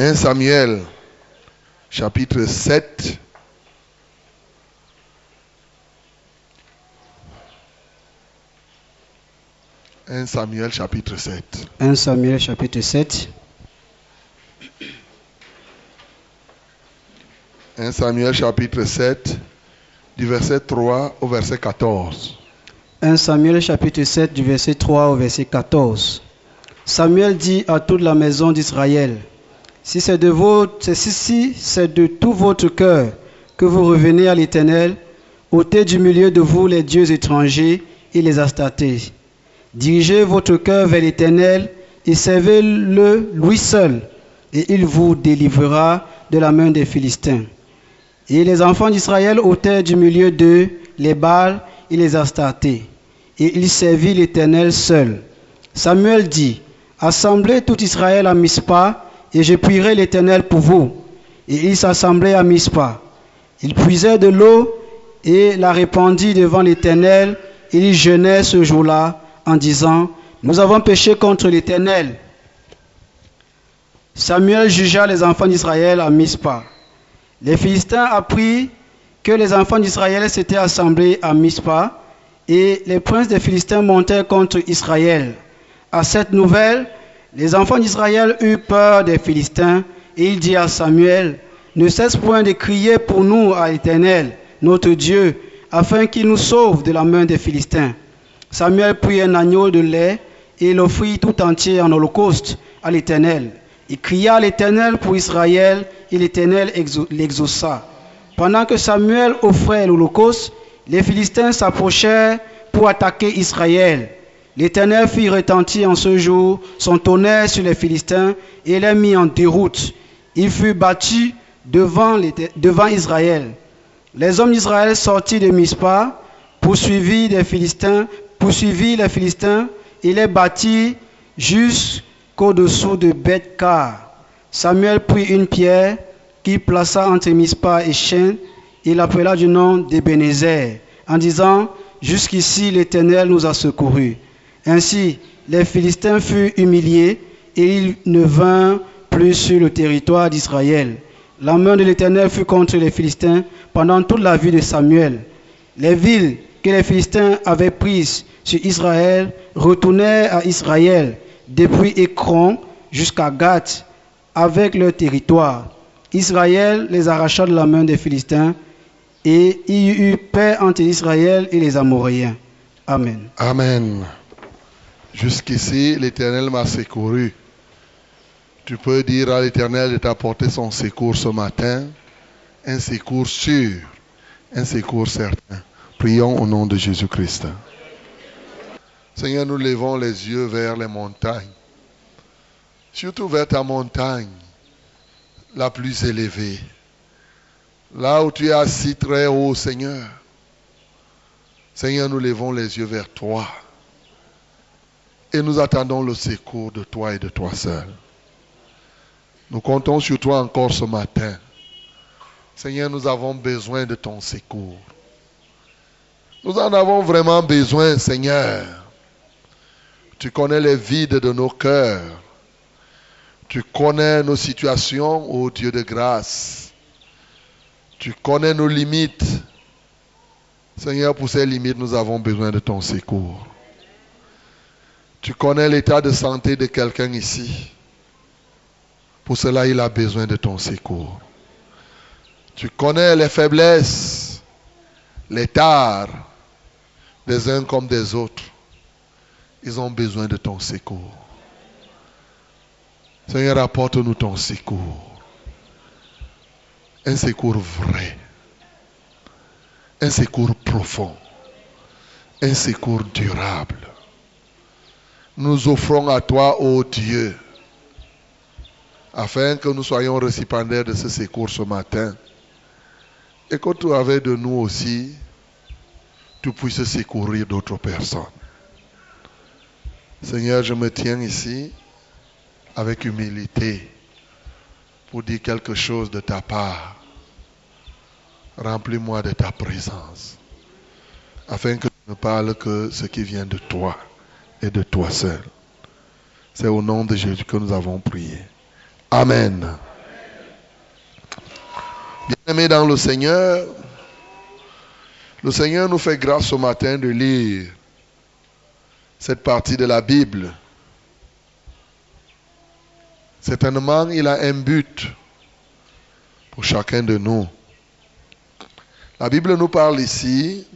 1 Samuel, chapitre 7. « 1 Samuel chapitre 7. 1 Samuel chapitre 7. 1 Samuel chapitre 7, du verset 3 au verset 14. 1 Samuel chapitre 7 du verset 3 au verset 14. Samuel dit à toute la maison d'Israël, si c'est de, de tout votre cœur que vous revenez à l'Éternel, ôtez du milieu de vous les dieux étrangers et les astatés. Dirigez votre cœur vers l'Éternel et servez-le lui seul, et il vous délivrera de la main des Philistins. Et les enfants d'Israël ôtèrent du milieu d'eux les Baals et les Astartés, et il servit l'Éternel seul. Samuel dit, Assemblez tout Israël à Mispa, et je prierai l'Éternel pour vous. Et ils s'assemblaient à Mispa. Ils puisaient de l'eau et la répandit devant l'Éternel, ils jeûnaient ce jour-là en disant, Nous avons péché contre l'Éternel. Samuel jugea les enfants d'Israël à Mispa. Les Philistins apprirent que les enfants d'Israël s'étaient assemblés à Mispa, et les princes des Philistins montèrent contre Israël. À cette nouvelle, les enfants d'Israël eurent peur des Philistins, et il dit à Samuel, Ne cesse point de crier pour nous à l'Éternel, notre Dieu, afin qu'il nous sauve de la main des Philistins. Samuel prit un agneau de lait et l'offrit tout entier en holocauste à l'Éternel. Il cria à l'Éternel pour Israël, et l'Éternel l'exauça. Pendant que Samuel offrait l'holocauste, les Philistins s'approchèrent pour attaquer Israël. L'Éternel fit retentir en ce jour son tonnerre sur les Philistins et les mit en déroute. Il fut battu devant, Israël. Les hommes d'Israël sortis de Mispa, poursuivirent les Philistins, poursuivirent les Philistins et les battirent jusqu'au-dessous de Beth-Car. Samuel prit une pierre qu'il plaça entre Mispa et Chêne et l'appela du nom d'Ebenezer, en disant Jusqu'ici l'Éternel nous a secourus. Ainsi, les Philistins furent humiliés et ils ne vinrent plus sur le territoire d'Israël. La main de l'Éternel fut contre les Philistins pendant toute la vie de Samuel. Les villes que les Philistins avaient prises sur Israël retournèrent à Israël, depuis Écron jusqu'à Gath, avec leur territoire. Israël les arracha de la main des Philistins, et il y eut paix entre Israël et les Amoréens. Amen. Amen. Jusqu'ici, l'Éternel m'a secouru. Tu peux dire à l'Éternel de t'apporter son secours ce matin, un secours sûr, un secours certain. Prions au nom de Jésus-Christ. Seigneur, nous levons les yeux vers les montagnes, surtout vers ta montagne la plus élevée, là où tu es assis très haut, Seigneur. Seigneur, nous levons les yeux vers toi et nous attendons le secours de toi et de toi seul. Nous comptons sur toi encore ce matin. Seigneur, nous avons besoin de ton secours. Nous en avons vraiment besoin, Seigneur. Tu connais les vides de nos cœurs. Tu connais nos situations, ô Dieu de grâce. Tu connais nos limites. Seigneur, pour ces limites, nous avons besoin de ton secours. Tu connais l'état de santé de quelqu'un ici. Pour cela, il a besoin de ton secours. Tu connais les faiblesses, les tares des uns comme des autres. Ils ont besoin de ton secours. Seigneur, apporte-nous ton secours. Un secours vrai. Un secours profond. Un secours durable. Nous offrons à toi, ô Dieu, afin que nous soyons récipiendaires de ce secours ce matin. Et que tu avais de nous aussi, tu puisses secourir d'autres personnes. Seigneur, je me tiens ici avec humilité pour dire quelque chose de ta part. Remplis-moi de ta présence, afin que je ne parle que ce qui vient de toi et de toi seul. C'est au nom de Jésus que nous avons prié. Amen. Aimés dans le Seigneur, le Seigneur nous fait grâce ce matin de lire cette partie de la Bible. Certainement, il a un but pour chacun de nous. La Bible nous parle ici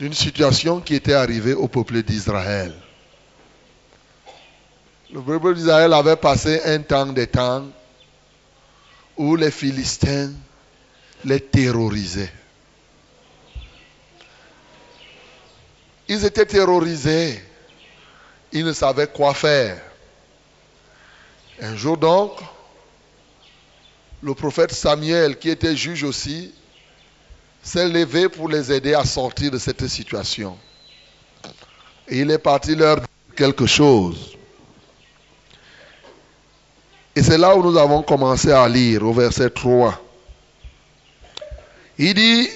d'une situation qui était arrivée au peuple d'Israël. Le peuple d'Israël avait passé un temps de temps où les Philistins les terrorisaient. Ils étaient terrorisés. Ils ne savaient quoi faire. Un jour donc, le prophète Samuel, qui était juge aussi, s'est levé pour les aider à sortir de cette situation. Et il est parti leur dire quelque chose. Et c'est là où nous avons commencé à lire au verset 3. Il dit,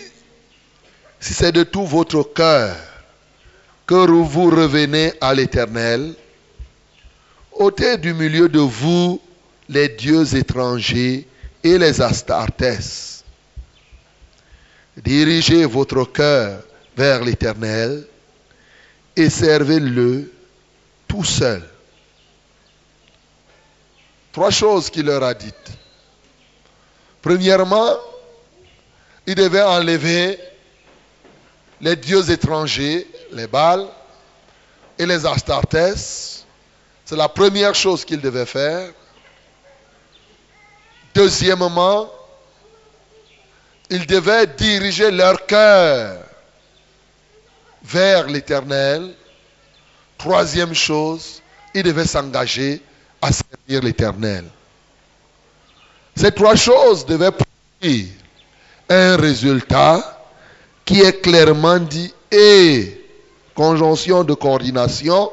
si c'est de tout votre cœur que vous revenez à l'Éternel, ôtez du milieu de vous les dieux étrangers et les astartes. Dirigez votre cœur vers l'Éternel et servez-le tout seul. Trois choses qu'il leur a dites. Premièrement, il devait enlever les dieux étrangers, les Baals et les Astartes. C'est la première chose qu'il devait faire. Deuxièmement, il devait diriger leur cœur vers l'éternel. Troisième chose, il devait s'engager à servir l'éternel. Ces trois choses devaient produire un résultat qui est clairement dit et conjonction de coordination,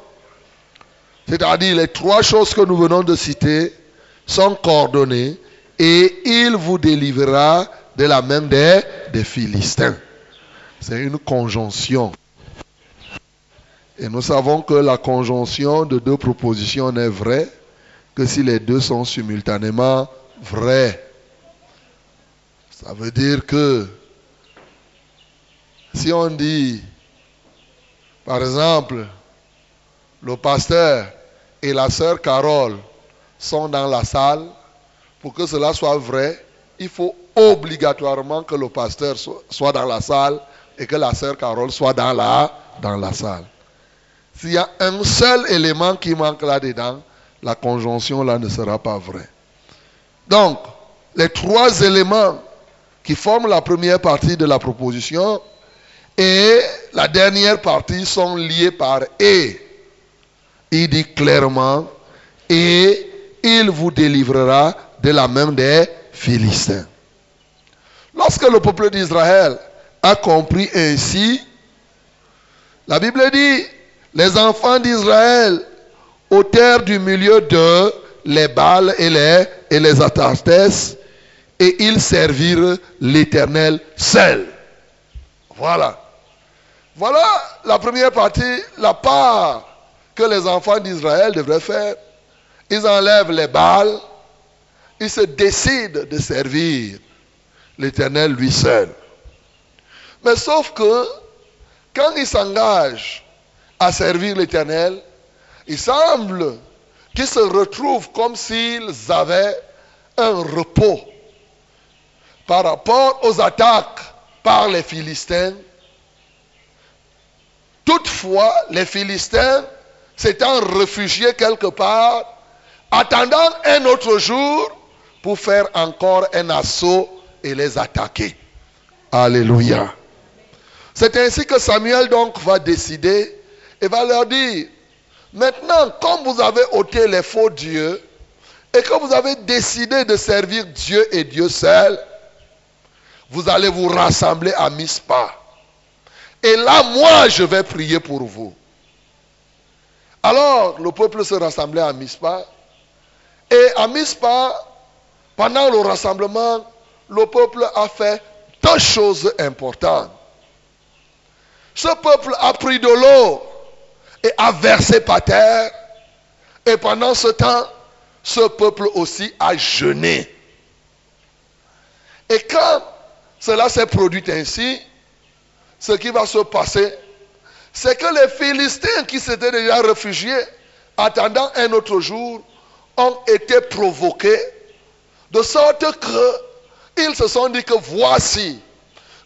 c'est-à-dire les trois choses que nous venons de citer sont coordonnées et il vous délivrera de la main des, des Philistins. C'est une conjonction. Et nous savons que la conjonction de deux propositions n'est vraie que si les deux sont simultanément vrais. Ça veut dire que si on dit, par exemple, le pasteur et la sœur Carole sont dans la salle, pour que cela soit vrai, il faut obligatoirement que le pasteur soit dans la salle et que la sœur Carole soit dans la, salle. S'il y a un seul élément qui manque là-dedans, la conjonction là ne sera pas vraie. Donc, les trois éléments qui forment la première partie de la proposition et la dernière partie sont liés par et. Il dit clairement, et il vous délivrera de la main des Philistins. Lorsque le peuple d'Israël a compris ainsi, la Bible dit, les enfants d'Israël ôtèrent du milieu de les balles et les, et les Atartes, et ils servirent l'Éternel seul. Voilà. Voilà la première partie, la part que les enfants d'Israël devraient faire. Ils enlèvent les balles, ils se décident de servir l'Éternel lui seul. Mais sauf que quand ils s'engagent à servir l'Éternel, il semble qu'ils se retrouvent comme s'ils avaient un repos par rapport aux attaques par les Philistins. Toutefois, les Philistins s'étant réfugiés quelque part, attendant un autre jour pour faire encore un assaut et les attaquer. Alléluia. C'est ainsi que Samuel donc va décider et va leur dire, maintenant, comme vous avez ôté les faux dieux et que vous avez décidé de servir Dieu et Dieu seul, vous allez vous rassembler à Mispa. Et là, moi, je vais prier pour vous. Alors, le peuple se rassemblait à Mispa. Et à Mispa, pendant le rassemblement, le peuple a fait deux choses importantes. Ce peuple a pris de l'eau et a versé par terre. Et pendant ce temps, ce peuple aussi a jeûné. Et quand cela s'est produit ainsi, ce qui va se passer, c'est que les Philistins qui s'étaient déjà réfugiés, attendant un autre jour, ont été provoqués, de sorte qu'ils se sont dit que voici,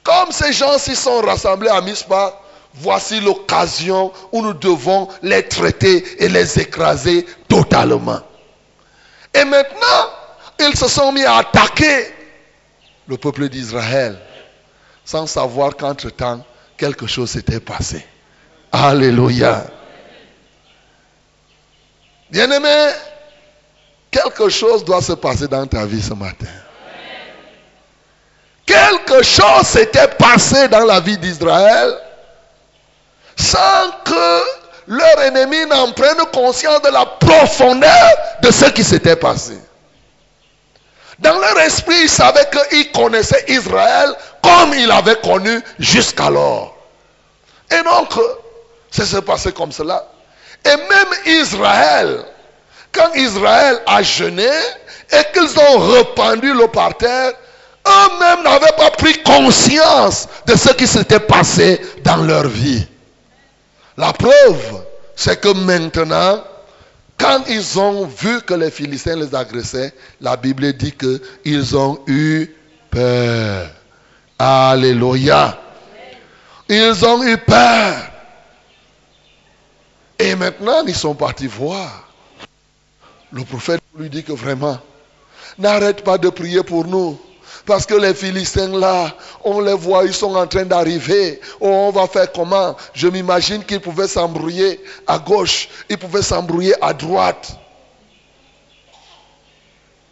comme ces gens s'y sont rassemblés à Mispa, voici l'occasion où nous devons les traiter et les écraser totalement. Et maintenant, ils se sont mis à attaquer le peuple d'Israël sans savoir qu'entre-temps, quelque chose s'était passé. Alléluia. Bien-aimé, quelque chose doit se passer dans ta vie ce matin. Quelque chose s'était passé dans la vie d'Israël sans que leur ennemi n'en prenne conscience de la profondeur de ce qui s'était passé. Dans leur esprit, ils savaient qu'ils connaissaient Israël comme ils l'avaient connu jusqu'alors. Et donc, ça s'est passé comme cela. Et même Israël, quand Israël a jeûné et qu'ils ont rependu le parterre, eux-mêmes n'avaient pas pris conscience de ce qui s'était passé dans leur vie. La preuve, c'est que maintenant, quand ils ont vu que les Philistins les agressaient, la Bible dit qu'ils ont eu peur. Alléluia. Ils ont eu peur. Et maintenant, ils sont partis voir. Le prophète lui dit que vraiment, n'arrête pas de prier pour nous. Parce que les Philistins là, on les voit, ils sont en train d'arriver. Oh, on va faire comment? Je m'imagine qu'ils pouvaient s'embrouiller à gauche, ils pouvaient s'embrouiller à droite.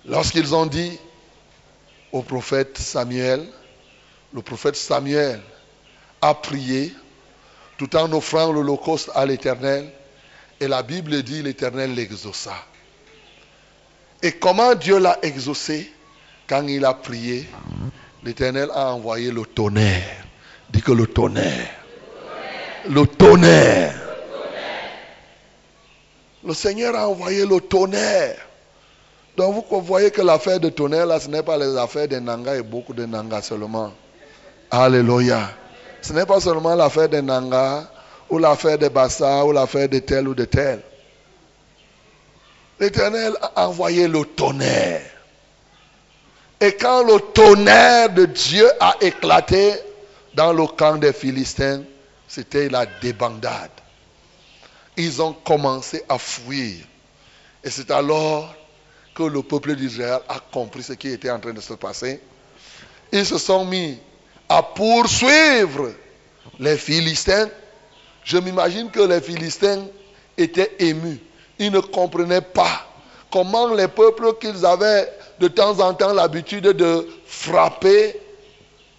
Lorsqu'ils ont dit au prophète Samuel, le prophète Samuel a prié tout en offrant l'holocauste à l'Éternel. Et la Bible dit l'Éternel l'exauça. Et comment Dieu l'a exaucé? Quand il a prié, l'Éternel a envoyé le tonnerre. Dit que le tonnerre. Le tonnerre. Le Seigneur a envoyé le tonnerre. Donc vous voyez que l'affaire de tonnerre, là, ce n'est pas les affaires des Nanga et beaucoup de Nanga seulement. Alléluia. Ce n'est pas seulement l'affaire des Nanga, ou l'affaire des Bassa, ou l'affaire de tel ou de tel. L'Éternel a envoyé le tonnerre. Et quand le tonnerre de Dieu a éclaté dans le camp des Philistins, c'était la débandade. Ils ont commencé à fuir. Et c'est alors que le peuple d'Israël a compris ce qui était en train de se passer. Ils se sont mis à poursuivre les Philistins. Je m'imagine que les Philistins étaient émus. Ils ne comprenaient pas comment les peuples qu'ils avaient de temps en temps l'habitude de frapper,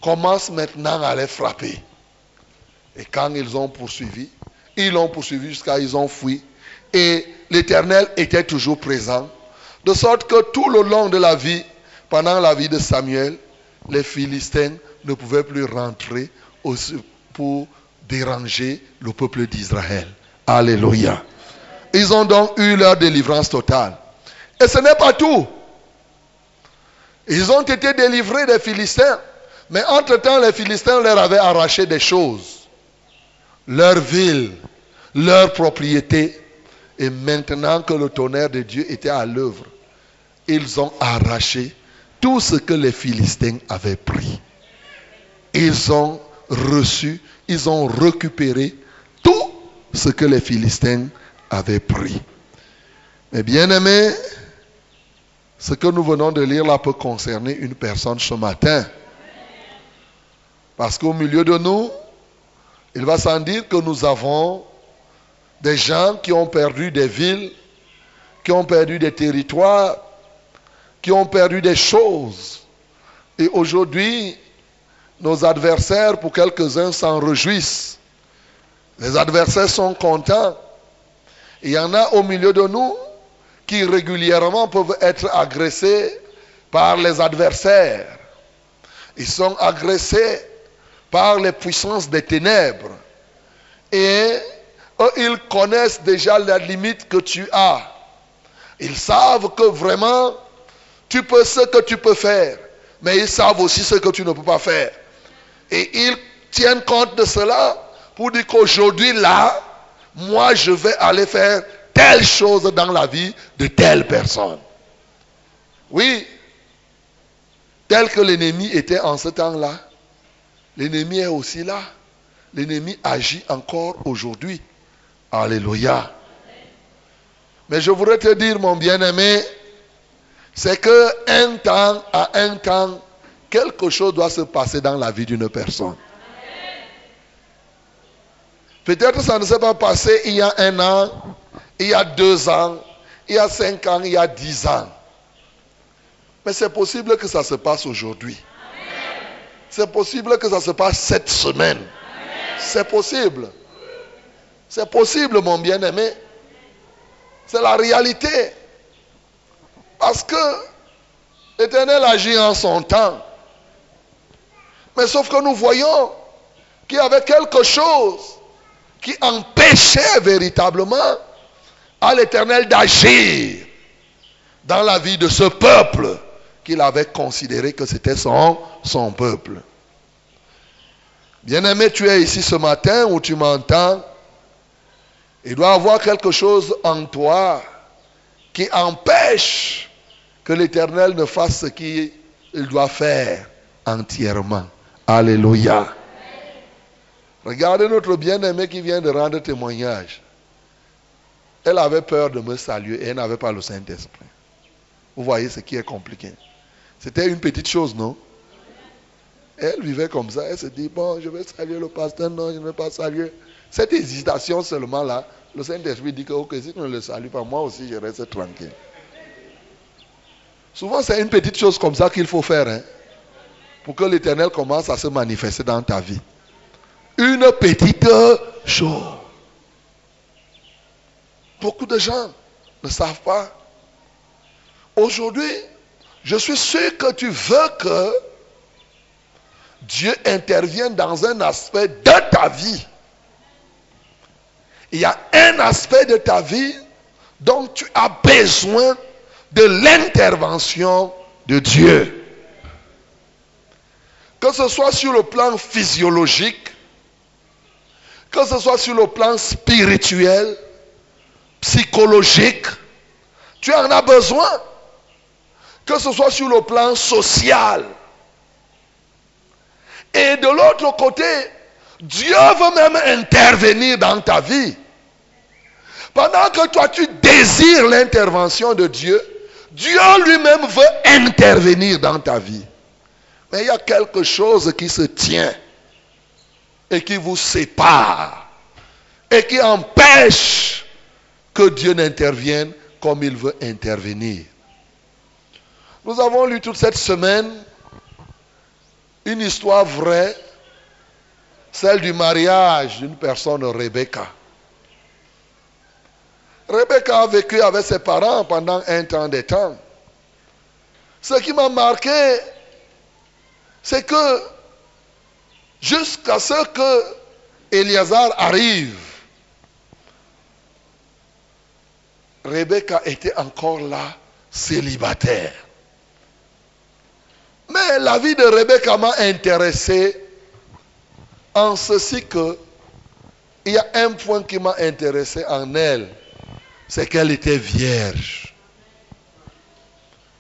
commence maintenant à les frapper. Et quand ils ont poursuivi, ils l'ont poursuivi jusqu'à ils ont fui. Et l'Éternel était toujours présent. De sorte que tout le long de la vie, pendant la vie de Samuel, les Philistins ne pouvaient plus rentrer pour déranger le peuple d'Israël. Alléluia. Ils ont donc eu leur délivrance totale. Et ce n'est pas tout. Ils ont été délivrés des Philistins. Mais entre-temps, les Philistins leur avaient arraché des choses. Leur ville, leur propriété. Et maintenant que le tonnerre de Dieu était à l'œuvre, ils ont arraché tout ce que les Philistins avaient pris. Ils ont reçu, ils ont récupéré tout ce que les Philistins avaient pris. Mais bien aimés, ce que nous venons de lire là peut concerner une personne ce matin. Parce qu'au milieu de nous, il va sans dire que nous avons des gens qui ont perdu des villes, qui ont perdu des territoires, qui ont perdu des choses. Et aujourd'hui, nos adversaires, pour quelques-uns, s'en réjouissent. Les adversaires sont contents. Il y en a au milieu de nous qui régulièrement peuvent être agressés par les adversaires. Ils sont agressés par les puissances des ténèbres. Et ils connaissent déjà la limite que tu as. Ils savent que vraiment, tu peux ce que tu peux faire. mais ils savent aussi ce que tu ne peux pas faire. Et ils tiennent compte de cela pour dire qu'aujourd'hui, là, moi, je vais aller faire telle chose dans la vie de telle personne. Oui, tel que l'ennemi était en ce temps-là, l'ennemi est aussi là. L'ennemi agit encore aujourd'hui. Alléluia. Mais je voudrais te dire, mon bien-aimé, c'est que un temps à un temps, quelque chose doit se passer dans la vie d'une personne. Peut-être ça ne s'est pas passé il y a un an, il y a deux ans, il y a cinq ans, il y a dix ans. Mais c'est possible que ça se passe aujourd'hui. C'est possible que ça se passe cette semaine. C'est possible. C'est possible, mon bien-aimé. C'est la réalité. Parce que l'Éternel agit en son temps. Mais sauf que nous voyons qu'il y avait quelque chose qui empêchait véritablement à l'Éternel d'agir dans la vie de ce peuple qu'il avait considéré que c'était son, son peuple. Bien-aimé, tu es ici ce matin où tu m'entends. Il doit y avoir quelque chose en toi qui empêche que l'Éternel ne fasse ce qu'il doit faire entièrement. Alléluia. Regardez notre bien-aimé qui vient de rendre témoignage. Elle avait peur de me saluer et elle n'avait pas le Saint-Esprit. Vous voyez ce qui est compliqué. C'était une petite chose, non? Elle vivait comme ça. Elle se dit, bon, je vais saluer le pasteur, non, je ne vais pas saluer. Cette hésitation seulement là, le Saint-Esprit dit que, si tu ne le salues pas, moi aussi, je reste tranquille. Souvent, c'est une petite chose comme ça qu'il faut faire, hein, pour que l'Éternel commence à se manifester dans ta vie. Une petite chose. Beaucoup de gens ne savent pas. Aujourd'hui, je suis sûr que tu veux que Dieu intervienne dans un aspect de ta vie. Il y a un aspect de ta vie dont tu as besoin de l'intervention de Dieu. Que ce soit sur le plan physiologique, que ce soit sur le plan spirituel, psychologique, tu en as besoin. Que ce soit sur le plan social. Et de l'autre côté, Dieu veut même intervenir dans ta vie. Pendant que toi tu désires l'intervention de Dieu, Dieu lui-même veut intervenir dans ta vie. Mais il y a quelque chose qui se tient et qui vous sépare et qui empêche que Dieu n'intervienne comme il veut intervenir. Nous avons lu toute cette semaine une histoire vraie, celle du mariage d'une personne, Rebecca. Rebecca a vécu avec ses parents pendant un temps de temps. Ce qui m'a marqué, c'est que jusqu'à ce que Eliazar arrive, Rebecca était encore là, célibataire. Mais la vie de Rebecca m'a intéressé en ceci que il y a un point qui m'a intéressé en elle, c'est qu'elle était vierge.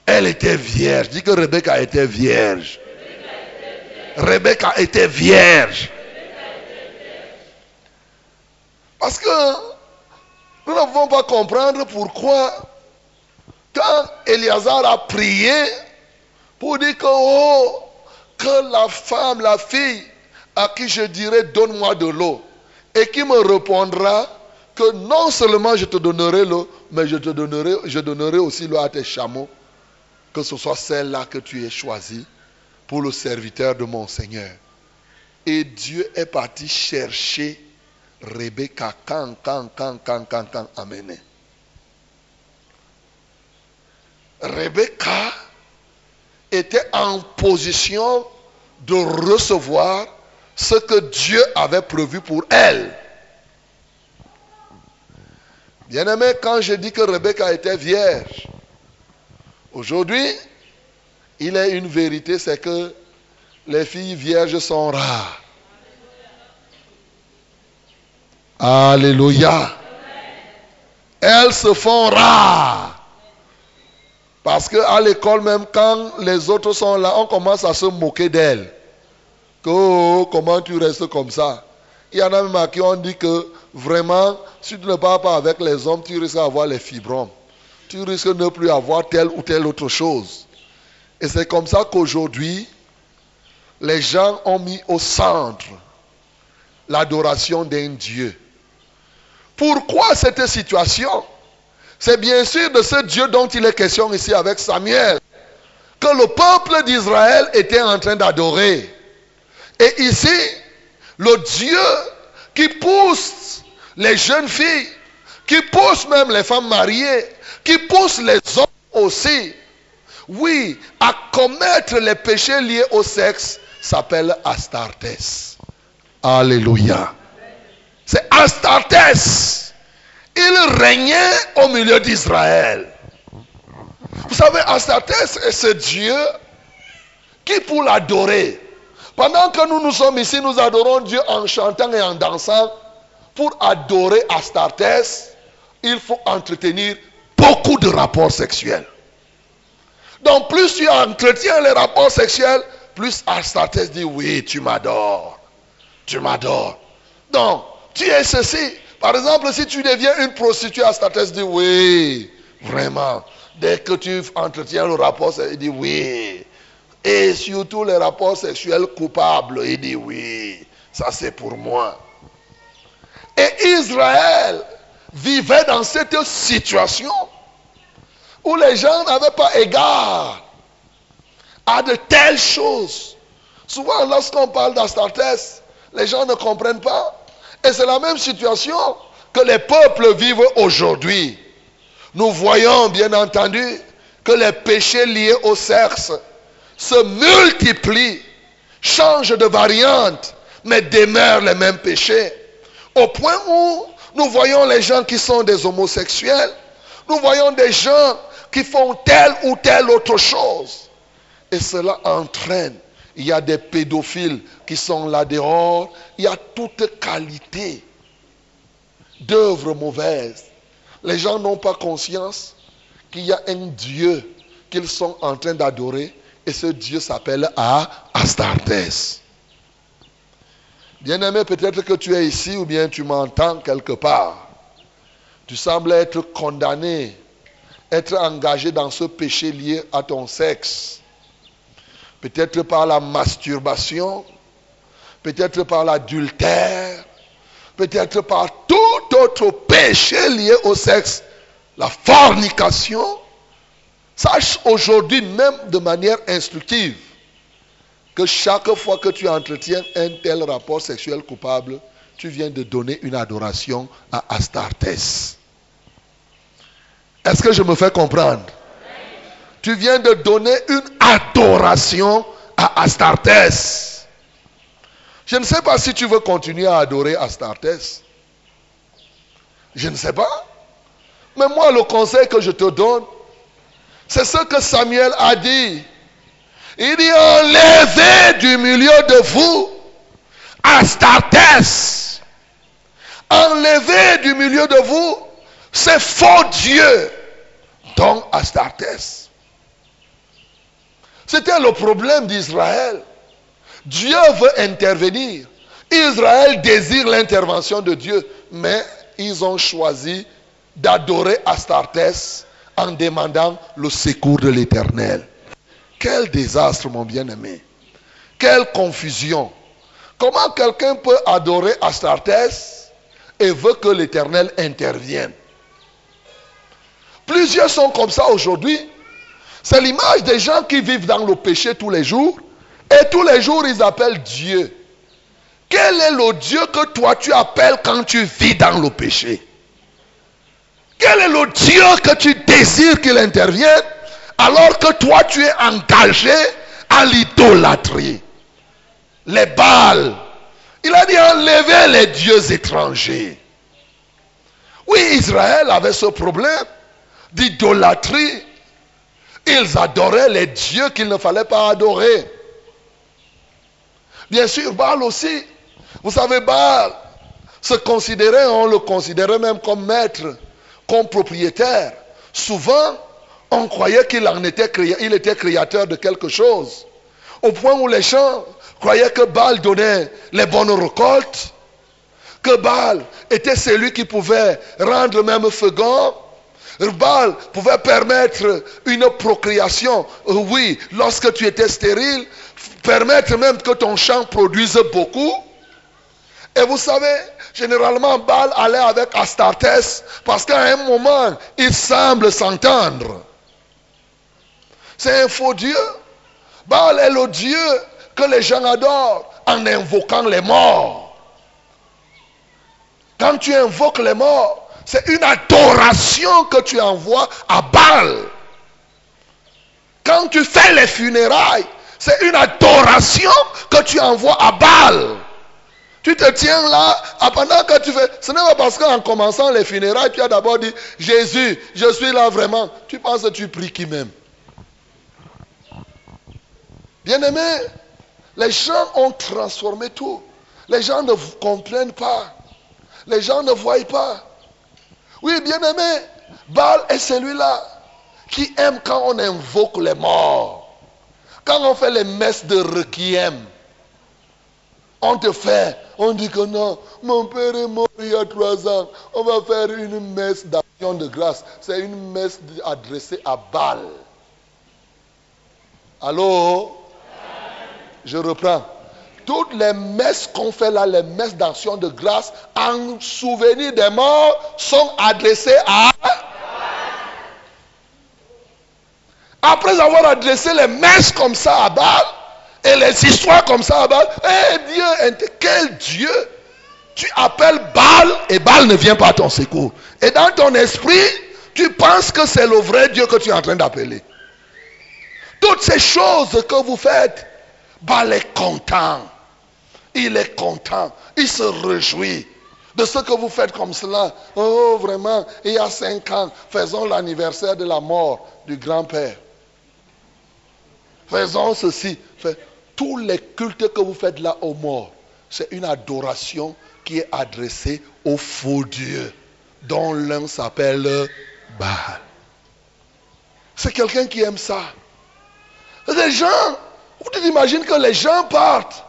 Elle était vierge. Dis que Rebecca était vierge. Rebecca était vierge. Parce que nous ne pouvons pas comprendre pourquoi, quand Eliazar a prié pour dire que, oh, que la femme, la fille à qui je dirai donne-moi de l'eau, et qui me répondra que non seulement je te donnerai l'eau, mais je te donnerai, je donnerai aussi l'eau à tes chameaux, que ce soit celle-là que tu aies choisie pour le serviteur de mon Seigneur. Et Dieu est parti chercher Rebecca quand, quand, quand, quand, quand, quand, amené. Rebecca était en position de recevoir ce que Dieu avait prévu pour elle. Bien-aimé, quand je dis que Rebecca était vierge, aujourd'hui, il est une vérité, c'est que les filles vierges sont rares. Alléluia. Elles se font rares. Parce qu'à l'école, même quand les autres sont là, on commence à se moquer d'elles. Que, oh, comment tu restes comme ça? Il y en a même à qui on dit que vraiment, si tu ne parles pas avec les hommes, tu risques d'avoir les fibromes. Tu risques de ne plus avoir telle ou telle autre chose. Et c'est comme ça qu'aujourd'hui, les gens ont mis au centre l'adoration d'un Dieu. Pourquoi cette situation? C'est bien sûr de ce Dieu dont il est question ici avec Samuel, que le peuple d'Israël était en train d'adorer. Et ici, le Dieu qui pousse les jeunes filles, qui pousse même les femmes mariées, qui pousse les hommes aussi, oui, à commettre les péchés liés au sexe, s'appelle Astartes. Alléluia. C'est Astartes. Il régnait au milieu d'Israël. Vous savez, Astartes est ce Dieu qui, pour l'adorer, pendant que nous nous sommes ici, nous adorons Dieu en chantant et en dansant. Pour adorer Astartes, il faut entretenir beaucoup de rapports sexuels. Donc, plus tu entretiens les rapports sexuels, plus Astartes dit oui, tu m'adores. Tu m'adores. Donc, tu es ceci. Par exemple, si tu deviens une prostituée, Astartes dit oui, vraiment. Dès que tu entretiens le rapport, il dit oui. Et surtout les rapports sexuels coupables, il dit oui, ça c'est pour moi. Et Israël vivait dans cette situation où les gens n'avaient pas égard à de telles choses. Souvent, lorsqu'on parle d'Astartes, les gens ne comprennent pas. Et c'est la même situation que les peuples vivent aujourd'hui. Nous voyons, bien entendu, que les péchés liés au sexe se multiplient, changent de variante, mais demeurent les mêmes péchés. Au point où nous voyons les gens qui sont des homosexuels, nous voyons des gens qui font telle ou telle autre chose. Et cela entraîne. Il y a des pédophiles qui sont là dehors. Il y a toute qualité d'œuvres mauvaises. Les gens n'ont pas conscience qu'il y a un Dieu qu'ils sont en train d'adorer. Et ce Dieu s'appelle Astartes. Bien-aimé, peut-être que tu es ici ou bien tu m'entends quelque part. Tu sembles être condamné être engagé dans ce péché lié à ton sexe. Peut-être par la masturbation, peut-être par l'adultère, peut-être par tout autre péché lié au sexe, la fornication. Sache aujourd'hui même de manière instructive que chaque fois que tu entretiens un tel rapport sexuel coupable, tu viens de donner une adoration à Astartes. Est-ce que je me fais comprendre? Tu viens de donner une adoration à Astartes. Je ne sais pas si tu veux continuer à adorer Astartes. Je ne sais pas. Mais moi, le conseil que je te donne, c'est ce que Samuel a dit. Il dit, enlevez du milieu de vous Astartes. Enlevez du milieu de vous c'est faux Dieu, dont Astartes. C'était le problème d'Israël. Dieu veut intervenir. Israël désire l'intervention de Dieu, mais ils ont choisi d'adorer Astartes en demandant le secours de l'Éternel. Quel désastre, mon bien-aimé. Quelle confusion. Comment quelqu'un peut adorer Astartes et veut que l'Éternel intervienne? Plusieurs sont comme ça aujourd'hui. C'est l'image des gens qui vivent dans le péché tous les jours. Et tous les jours, ils appellent Dieu. Quel est le Dieu que toi tu appelles quand tu vis dans le péché? Quel est le Dieu que tu désires qu'il intervienne alors que toi tu es engagé à l'idolâtrie? Les balles. Il a dit enlever les dieux étrangers. Oui, Israël avait ce problème d'idolâtrie. Ils adoraient les dieux qu'il ne fallait pas adorer. Bien sûr, Baal aussi. Vous savez, Baal se considérait, on le considérait même comme maître, comme propriétaire. Souvent, on croyait qu'il était, créateur de quelque chose. Au point où les gens croyaient que Baal donnait les bonnes récoltes, que Baal était celui qui pouvait rendre même fegant. Baal pouvait permettre une procréation, oui, lorsque tu étais stérile, permettre même que ton champ produise beaucoup. Et vous savez, généralement, Baal allait avec Astartes parce qu'à un moment, il semble s'entendre. C'est un faux Dieu. Baal est le Dieu que les gens adorent en invoquant les morts. Quand tu invoques les morts, c'est une adoration que tu envoies à Baal. Quand tu fais les funérailles, c'est une adoration que tu envoies à Baal. Tu te tiens là, pendant que tu fais. Ce n'est pas parce qu'en commençant les funérailles, tu as d'abord dit Jésus, je suis là vraiment. Tu penses que tu pries qui même? Bien-aimé, les gens ont transformé tout. Les gens ne comprennent pas. Les gens ne voient pas. Oui, bien-aimé, Baal est celui-là qui aime quand on invoque les morts. Quand on fait les messes de requiem, on te fait, on dit que non, mon père est mort il y a trois ans, on va faire une messe d'action de grâce. C'est une messe adressée à Baal. Allô? Je reprends. Toutes les messes qu'on fait là, les messes d'action de grâce, en souvenir des morts, sont adressées à Après avoir adressé les messes comme ça à Baal, et les histoires comme ça à Baal, eh Dieu, quel Dieu? Tu appelles Baal et Baal ne vient pas à ton secours. Et dans ton esprit, tu penses que c'est le vrai Dieu que tu es en train d'appeler. Toutes ces choses que vous faites, Baal est content. Il est content. Il se réjouit de ce que vous faites comme cela. Oh, vraiment, il y a cinq ans, faisons l'anniversaire de la mort du grand-père. Faisons ceci. Tous les cultes que vous faites là aux morts, c'est une adoration qui est adressée aux faux dieux, dont l'un s'appelle Baal. C'est quelqu'un qui aime ça. Les gens, vous imaginez que les gens partent.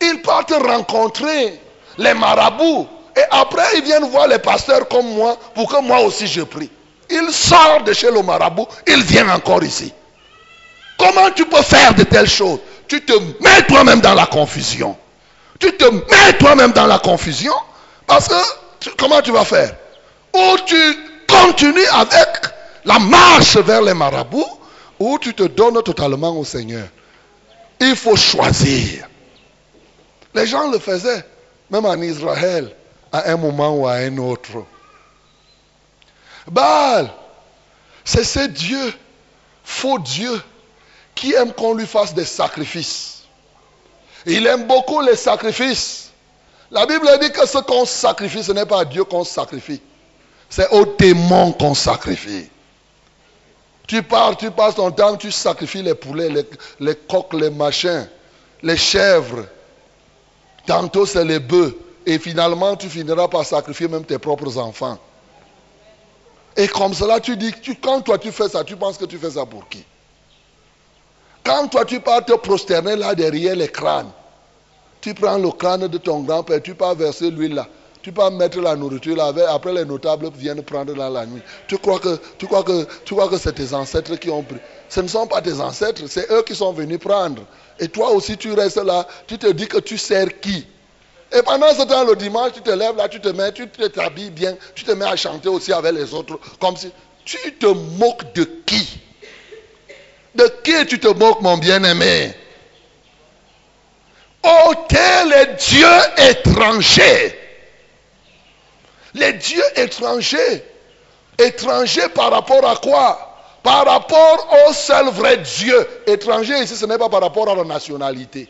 Ils partent rencontrer les marabouts. Et après, ils viennent voir les pasteurs comme moi pour que moi aussi je prie. Ils sortent de chez le marabout, ils viennent encore ici. Comment tu peux faire de telles choses? Tu te mets toi-même dans la confusion. Tu te mets toi-même dans la confusion parce que comment tu vas faire? Ou tu continues avec la marche vers les marabouts ou tu te donnes totalement au Seigneur. Il faut choisir. Les gens le faisaient, même en Israël, à un moment ou à un autre. Baal, c'est ce Dieu, faux Dieu, qui aime qu'on lui fasse des sacrifices? Il aime beaucoup les sacrifices. La Bible dit que ce qu'on sacrifie, ce n'est pas Dieu qu'on sacrifie. C'est au démon qu'on sacrifie. Tu pars, tu passes ton temps, tu sacrifies les poulets, les, les coqs, les machins, les chèvres. Tantôt c'est les bœufs. Et finalement, tu finiras par sacrifier même tes propres enfants. Et comme cela, tu dis, tu, quand toi tu fais ça, tu penses que tu fais ça pour qui? Quand toi tu pars te prosterner là derrière les crânes, tu prends le crâne de ton grand-père, tu pars verser l'huile là. Tu pars mettre la nourriture là, après les notables viennent prendre dans la nuit. Tu crois que, tu crois tu crois c'est tes ancêtres qui ont pris. Ce ne sont pas tes ancêtres, c'est eux qui sont venus prendre. Et toi aussi tu restes là, tu te dis que tu sers qui? Et pendant ce temps, le dimanche, tu te lèves là, tu te mets, tu t'habilles bien, tu te mets à chanter aussi avec les autres, comme si tu te moques de qui? De qui tu te moques, mon bien-aimé? Oh, les dieux étrangers. Les dieux étrangers. Étrangers par rapport à quoi? Par rapport au seul vrai Dieu. Étranger ici, ce n'est pas par rapport à la nationalité.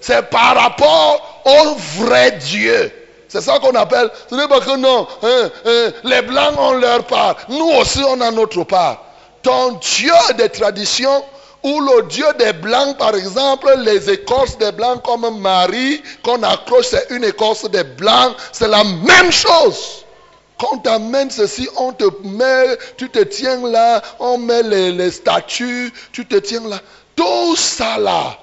C'est par rapport au vrai Dieu. C'est ça qu'on appelle. Ce n'est pas que non. Hein, hein, les blancs ont leur part. Nous aussi, on a notre part. Ton Dieu des traditions ou le Dieu des Blancs, par exemple, les écorces des Blancs comme Marie, qu'on accroche, c'est une écorce des Blancs, c'est la même chose. Quand t'amène ceci, on te met, tu te tiens là, on met les, les statues, tu te tiens là. Tout ça là,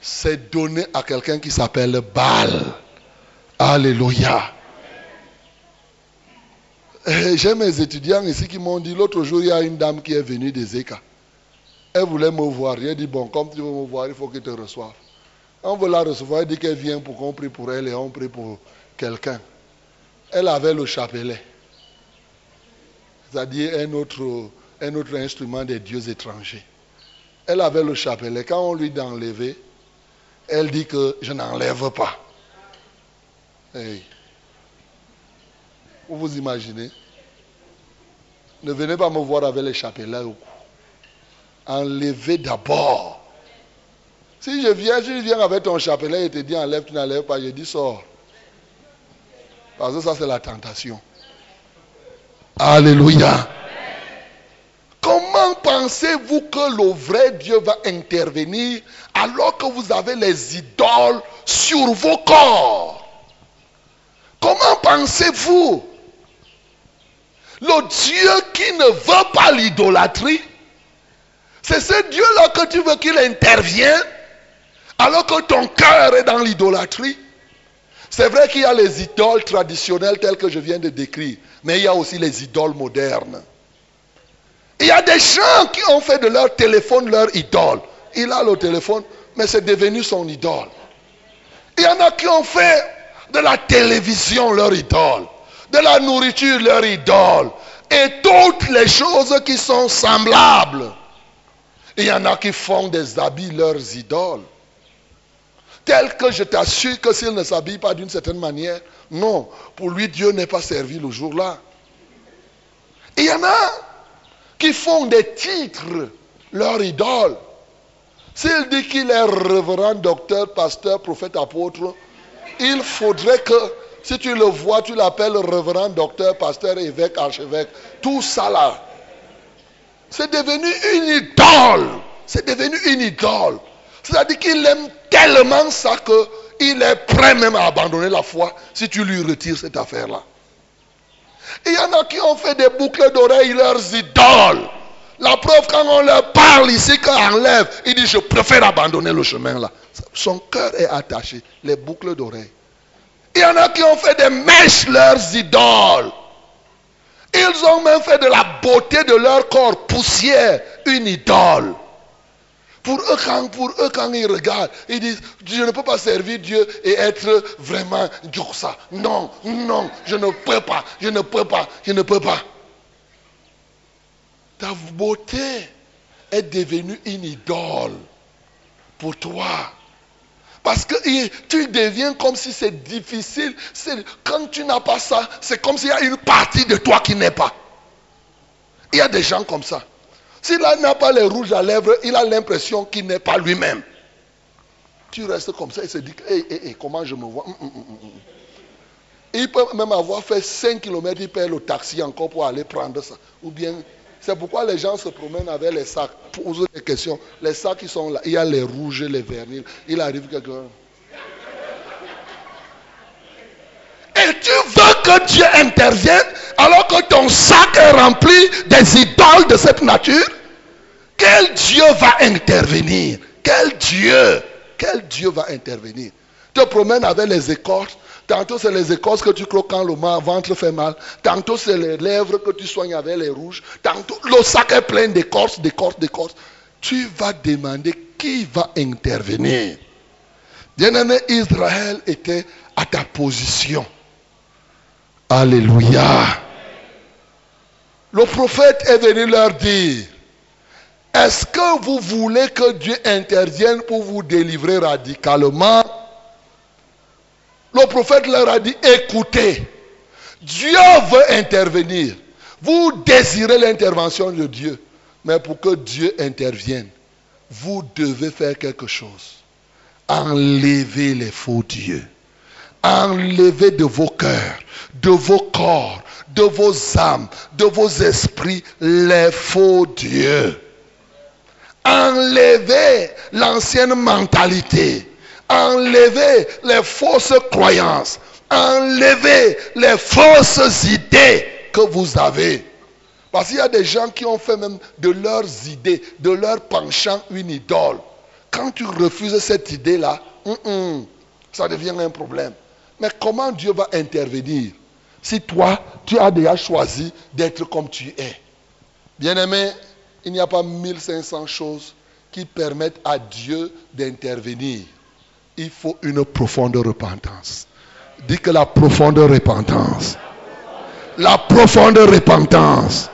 c'est donné à quelqu'un qui s'appelle Baal. Alléluia. Eh, J'ai mes étudiants ici qui m'ont dit, l'autre jour, il y a une dame qui est venue des Éca. Elle voulait me voir. J'ai dit, bon, comme tu veux me voir, il faut qu'elle te reçoive. On veut la recevoir. Elle dit qu'elle vient pour qu'on prie pour elle et on prie pour quelqu'un. Elle avait le chapelet. C'est-à-dire un autre, instrument des dieux étrangers. Elle avait le chapelet. Quand on lui d'enlever, elle dit que je n'enlève pas. Vous vous imaginez Ne venez pas me voir avec les chapelets au cou. Enlevez d'abord. Si je viens, je viens avec ton chapelet et te dis enlève, tu n'enlèves pas, je dis sors. Parce que ça c'est la tentation. Alléluia. Comment pensez-vous que le vrai Dieu va intervenir alors que vous avez les idoles sur vos corps? Comment pensez-vous Le Dieu qui ne veut pas l'idolâtrie, c'est ce Dieu-là que tu veux qu'il intervienne alors que ton cœur est dans l'idolâtrie. C'est vrai qu'il y a les idoles traditionnelles telles que je viens de décrire, mais il y a aussi les idoles modernes. Il y a des gens qui ont fait de leur téléphone leur idole. Il a le téléphone, mais c'est devenu son idole. Il y en a qui ont fait de la télévision leur idole, de la nourriture leur idole, et toutes les choses qui sont semblables. Il y en a qui font des habits leurs idoles. Tel que je t'assure que s'il ne s'habille pas d'une certaine manière, non, pour lui Dieu n'est pas servi le jour-là. Il y en a qui font des titres leur idole. S'il dit qu'il est révérend, docteur, pasteur, prophète, apôtre, il faudrait que si tu le vois, tu l'appelles révérend, docteur, pasteur, évêque, archevêque. Tout ça là. C'est devenu une idole. C'est devenu une idole. C'est-à-dire qu'il aime tellement ça qu'il est prêt même à abandonner la foi si tu lui retires cette affaire-là. Il y en a qui ont fait des boucles d'oreilles leurs idoles. La preuve, quand on leur parle ici, qu'on enlève, il dit, je préfère abandonner le chemin là. Son cœur est attaché, les boucles d'oreilles. Il y en a qui ont fait des mèches leurs idoles. Ils ont même fait de la beauté de leur corps poussière une idole. Pour eux, quand, ils regardent, ils disent, je ne peux pas servir Dieu et être vraiment ça. Non, non, je ne peux pas, je ne peux pas, je ne peux pas. Ta beauté est devenue une idole pour toi. Parce que tu deviens comme si c'est difficile. Quand tu n'as pas ça, c'est comme s'il y a une partie de toi qui n'est pas. Il y a des gens comme ça. S'il n'a pas les rouges à lèvres, il a l'impression qu'il n'est pas lui-même. Tu restes comme ça et se dit, comment je me vois? Hum, hum, hum, Il peut même avoir fait 5 km, il paye le taxi encore pour aller prendre ça. Ou bien, c'est pourquoi les gens se promènent avec les sacs, posent des questions. Les sacs qui sont là, il y a les rouges, les vernis. Il arrive quelqu'un. Et tu veux que Dieu intervienne alors que ton sac est rempli des idoles de cette nature? Quel Dieu va intervenir? Quel Dieu? Quel Dieu va intervenir? Te promènes avec les écorces. Tantôt c'est les écorces que tu crois quand le ventre fait mal. Tantôt c'est les lèvres que tu soignes avec les rouges. Tantôt le sac est plein d'écorces, d'écorces, d'écorces. Tu vas demander qui va intervenir. Bien-aimé, Israël était à ta position. Alléluia. Le prophète est venu leur dire, est-ce que vous voulez que Dieu intervienne pour vous délivrer radicalement? Le prophète leur a dit, écoutez, Dieu veut intervenir. Vous désirez l'intervention de Dieu. Mais pour que Dieu intervienne, vous devez faire quelque chose. Enlever les faux dieux Enlevez de vos cœurs, de vos corps, de vos âmes, de vos esprits les faux dieux. Enlevez l'ancienne mentalité. Enlevez les fausses croyances. Enlevez les fausses idées que vous avez. Parce qu'il y a des gens qui ont fait même de leurs idées, de leur penchant une idole. Quand tu refuses cette idée-là, hum, hum, ça devient un problème. Mais comment Dieu va intervenir si toi, tu as déjà choisi d'être comme tu es? Bien-aimé, il n'y a pas 1500 choses qui permettent à Dieu d'intervenir. Il faut une profonde repentance. Dis que la profonde repentance. La profonde repentance.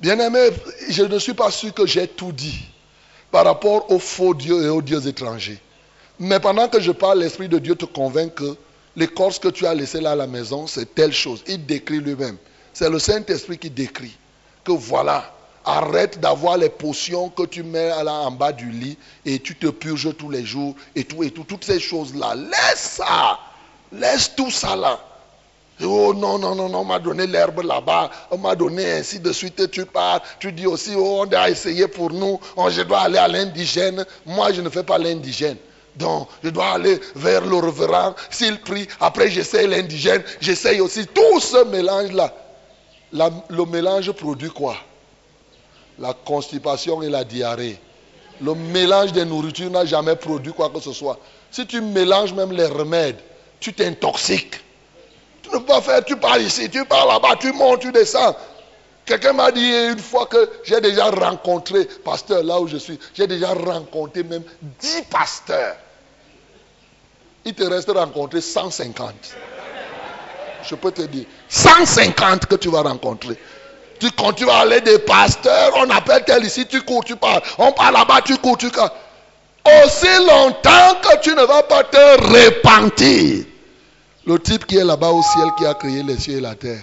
Bien-aimé, je ne suis pas sûr que j'ai tout dit par rapport aux faux dieux et aux dieux étrangers. Mais pendant que je parle, l'Esprit de Dieu te convainc que l'écorce que tu as laissée là à la maison, c'est telle chose. Il décrit lui-même. C'est le Saint-Esprit qui décrit que voilà, arrête d'avoir les potions que tu mets là en bas du lit et tu te purges tous les jours et tout et tout, toutes ces choses-là. Laisse ça. Laisse tout ça là. Oh non, non, non, non, on m'a donné l'herbe là-bas, on m'a donné ainsi de suite, tu pars, tu dis aussi, oh, on a essayé pour nous, oh, je dois aller à l'indigène. Moi, je ne fais pas l'indigène. Donc, je dois aller vers le reverend. S'il prie, après j'essaye l'indigène, j'essaye aussi tout ce mélange-là. le mélange produit quoi? La constipation et la diarrhée. Le mélange des nourritures n'a jamais produit quoi que ce soit. Si tu mélanges même les remèdes, tu t'intoxiques. Tu ne peux pas faire, tu pars ici, tu pars là-bas, tu montes, tu descends. Quelqu'un m'a dit une fois que j'ai déjà rencontré, pasteur, là où je suis, j'ai déjà rencontré même 10 pasteurs. Il te reste rencontrer 150. Je peux te dire, 150 que tu vas rencontrer. Tu, tu vas aller des pasteurs, on appelle tel ici, tu cours, tu pars. On part là-bas, tu cours, tu cours. Aussi longtemps que tu ne vas pas te repentir le type qui est là-bas au ciel, qui a créé les cieux et la terre,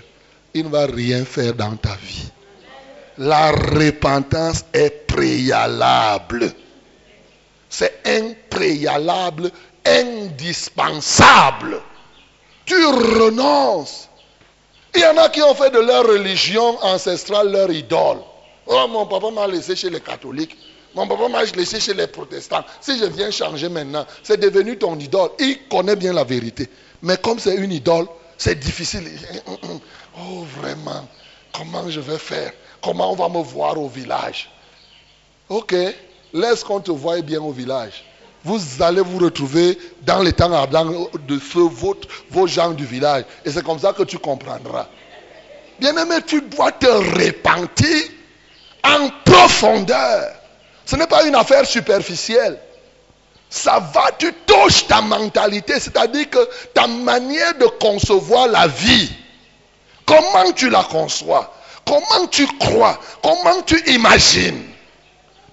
il ne va rien faire dans ta vie. La repentance est préalable. C'est impréalable, indispensable. Tu renonces. Il y en a qui ont fait de leur religion ancestrale leur idole. Oh, mon papa m'a laissé chez les catholiques. Mon papa m'a laissé chez les protestants. Si je viens changer maintenant, c'est devenu ton idole. Il connaît bien la vérité. Mais comme c'est une idole, c'est difficile. Oh, vraiment, comment je vais faire? Comment on va me voir au village? Ok, laisse qu'on te voie bien au village. Vous allez vous retrouver dans les temps ardents de feu, vos gens du village. Et c'est comme ça que tu comprendras. Bien-aimé, tu dois te repentir en profondeur. Ce n'est pas une affaire superficielle ça va, tu touches ta mentalité, c'est-à-dire que ta manière de concevoir la vie, comment tu la conçois, comment tu crois, comment tu imagines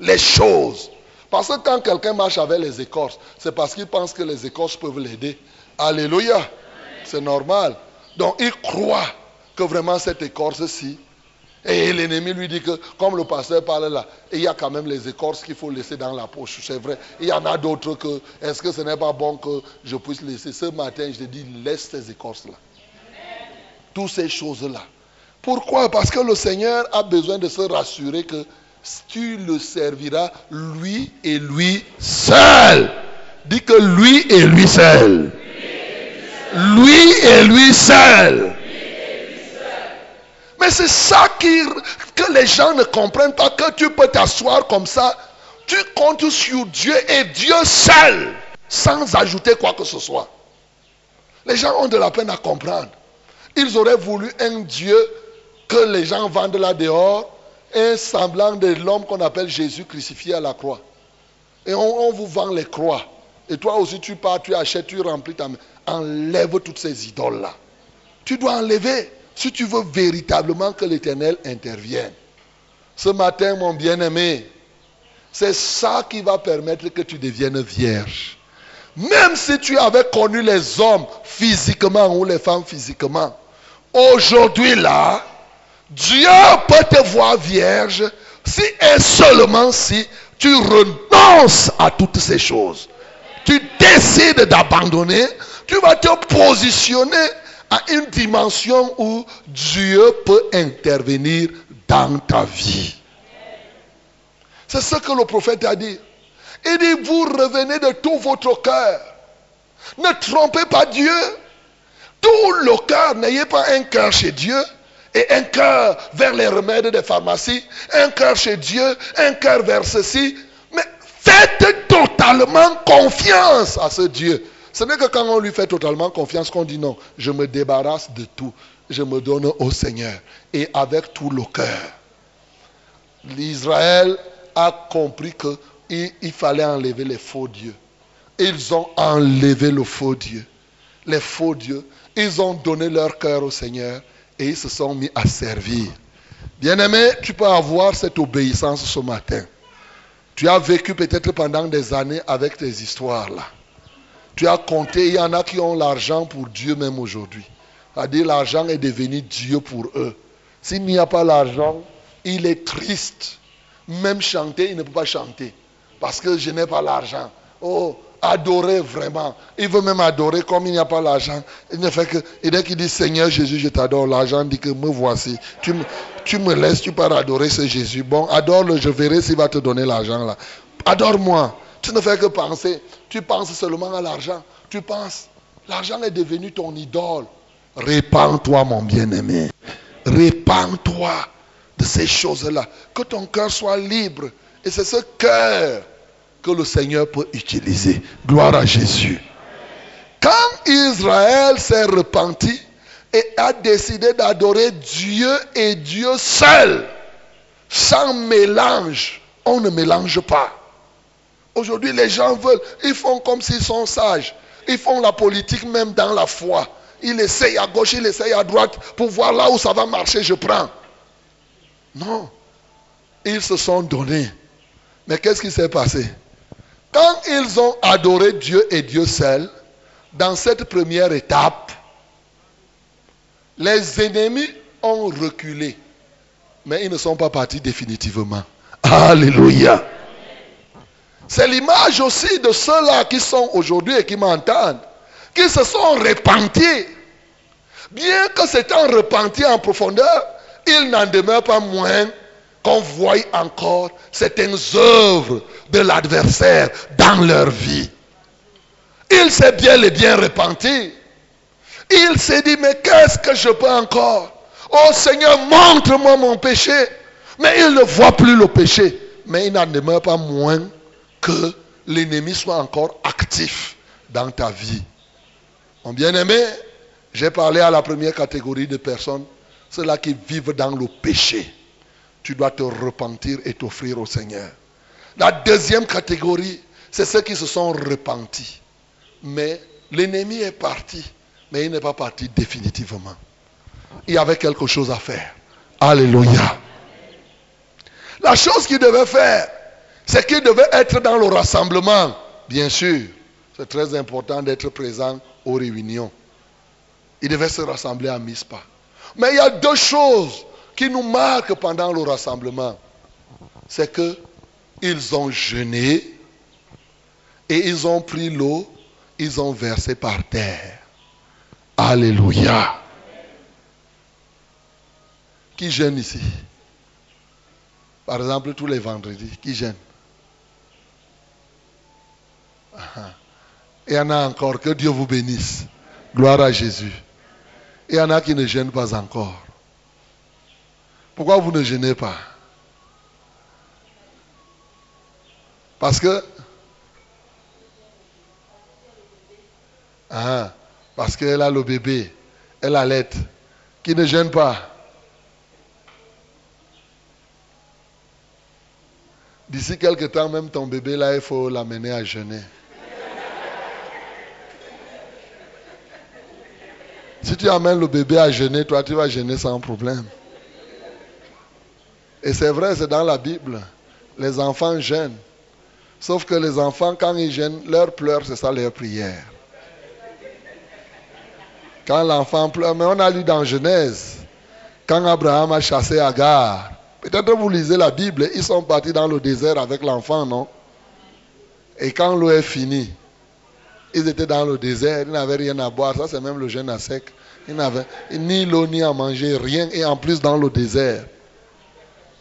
les choses? Parce que quand quelqu'un marche avec les écorces, c'est parce qu'il pense que les écorces peuvent l'aider. Alléluia. C'est normal. Donc il croit que vraiment cette écorce-ci, et l'ennemi lui dit que, comme le pasteur parle là, il y a quand même les écorces qu'il faut laisser dans la poche. C'est vrai. Il y en a d'autres que, est-ce que ce n'est pas bon que je puisse laisser Ce matin, je te dis, laisse ces écorces-là. Toutes ces choses-là. Pourquoi? Parce que le Seigneur a besoin de se rassurer que tu le serviras lui et lui seul. Dis que lui et lui seul. Lui et lui seul. Mais c'est ça que les gens ne comprennent pas, que tu peux t'asseoir comme ça. Tu comptes sur Dieu et Dieu seul, sans ajouter quoi que ce soit. Les gens ont de la peine à comprendre. Ils auraient voulu un Dieu que les gens vendent là dehors, un semblant de l'homme qu'on appelle Jésus crucifié à la croix. Et on, on, vous vend les croix. Et toi aussi, tu pars, tu achètes, tu remplis ta main. Enlève toutes ces idoles-là. Tu dois enlever si tu veux véritablement que l'Éternel intervienne. Ce matin, mon bien-aimé, c'est ça qui va permettre que tu deviennes vierge. Même si tu avais connu les hommes physiquement ou les femmes physiquement, aujourd'hui là, Dieu peut te voir vierge si et seulement si tu renonces à toutes ces choses. tu décides d'abandonner, tu vas te positionner à une dimension où Dieu peut intervenir dans ta vie. C'est ce que le prophète a dit. Il dit, vous revenez de tout votre cœur. Ne trompez pas Dieu. Tout le cœur, n'ayez pas un cœur chez Dieu et un cœur vers les remèdes des pharmacies, un cœur chez Dieu, un cœur vers ceci. Mais faites totalement confiance à ce Dieu. Ce n'est que quand on lui fait totalement confiance qu'on dit non, je me débarrasse de tout, je me donne au Seigneur et avec tout le cœur. L'Israël a compris qu'il il fallait enlever les faux dieux. Ils ont enlevé le faux Dieu. Les faux dieux. Ils ont donné leur cœur au Seigneur et ils se sont mis à servir. Bien-aimé, tu peux avoir cette obéissance ce matin. Tu as vécu peut-être pendant des années avec tes histoires là. Tu as compté, il y en a qui ont l'argent pour Dieu même aujourd'hui. C'est-à-dire l'argent est devenu Dieu pour eux. S'il n'y a pas l'argent, il est triste. Même chanter, il ne peut pas chanter. Parce que je n'ai pas l'argent. Oh, adorer vraiment. Il veut même adorer comme il n'y a pas l'argent. Il ne fait que, et dès qu'il dit Seigneur Jésus, je t'adore, l'argent dit que me voici. Tu me, tu me laisses, tu pars adorer ce Jésus. Bon, adore-le, je verrai s'il va te donner l'argent là. Adore-moi. Tu ne fais que penser. Tu penses seulement à l'argent. Tu penses, l'argent est devenu ton idole. Répands-toi, mon bien-aimé. Répands-toi de ces choses-là. Que ton cœur soit libre. Et c'est ce cœur que le Seigneur peut utiliser. Gloire à Jésus. Quand Israël s'est repenti et a décidé d'adorer Dieu et Dieu seul, sans mélange, on ne mélange pas. Aujourd'hui, les gens veulent, ils font comme s'ils sont sages. Ils font la politique même dans la foi. Ils essayent à gauche, ils essayent à droite pour voir là où ça va marcher, je prends. Non. Ils se sont donnés. Mais qu'est-ce qui s'est passé? Quand ils ont adoré Dieu et Dieu seul, dans cette première étape, les ennemis ont reculé. Mais ils ne sont pas partis définitivement. Alléluia. C'est l'image aussi de ceux-là qui sont aujourd'hui et qui m'entendent, qui se sont repentis. Bien que s'étant repentis en profondeur, il n'en demeure pas moins qu'on voit encore certaines œuvres de l'adversaire dans leur vie. Il s'est bien et bien repenti. Il s'est dit, mais qu'est-ce que je peux encore? Oh Seigneur, montre-moi mon péché. Mais il ne voit plus le péché. Mais il n'en demeure pas moins que l'ennemi soit encore actif dans ta vie. Mon bien-aimé, j'ai parlé à la première catégorie de personnes, ceux-là qui vivent dans le péché tu dois te repentir et t'offrir au Seigneur. La deuxième catégorie, c'est ceux qui se sont repentis. Mais l'ennemi est parti, mais il n'est pas parti définitivement. Il y avait quelque chose à faire. Alléluia. La chose qu'il devait faire, c'est qu'il devait être dans le rassemblement. Bien sûr, c'est très important d'être présent aux réunions. Il devait se rassembler à Mispa. Mais il y a deux choses qui nous marque pendant le rassemblement, c'est que ils ont jeûné et ils ont pris l'eau, ils ont versé par terre. Alléluia. Qui jeûne ici? Par exemple, tous les vendredis, qui jeûne? Et il y en a encore, que Dieu vous bénisse. Gloire à Jésus. Il y en a qui ne gênent pas encore. Pourquoi vous ne gênez pas? Parce que... Ah, parce qu'elle a le bébé, elle a l'aide, qui ne gêne pas? D'ici quelques temps, même ton bébé là, il faut l'amener à jeûner. Si tu amènes le bébé à jeûner, toi, tu vas jeûner sans problème. Et c'est vrai, c'est dans la Bible. Les enfants gênent. Sauf que les enfants, quand ils gênent, leur pleurs, c'est ça leur prière. Quand l'enfant pleure, mais on a lu dans Genèse, quand Abraham a chassé Agar, peut-être vous lisez la Bible, ils sont partis dans le désert avec l'enfant, non? Et quand l'eau est finie, Ils étaient dans le désert, ils n'avaient rien à boire. Ça, c'est même le jeûne à sec. Ils n'avaient ni l'eau ni à manger, rien. Et en plus, dans le désert.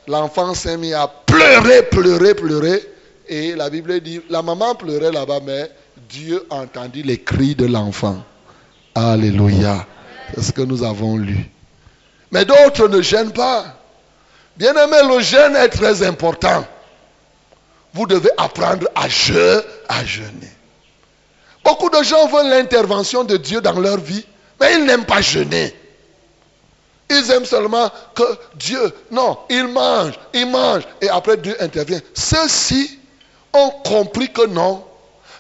L'enfant s'est mis à pleurer, pleurer, pleurer. Et la Bible dit, la maman pleurait là-bas, mais Dieu entendit les cris de l'enfant. Alléluia. C'est ce que nous avons lu. Mais d'autres ne gênent pas. Bien aimé, le jeûne est très important. Vous devez apprendre à à jeûner. Beaucoup de gens veulent l'intervention de Dieu dans leur vie, mais ils n'aiment pas jeûner. Ils aiment seulement que Dieu, non, ils mangent, ils mangent, et après Dieu intervient. Ceux-ci ont compris que non,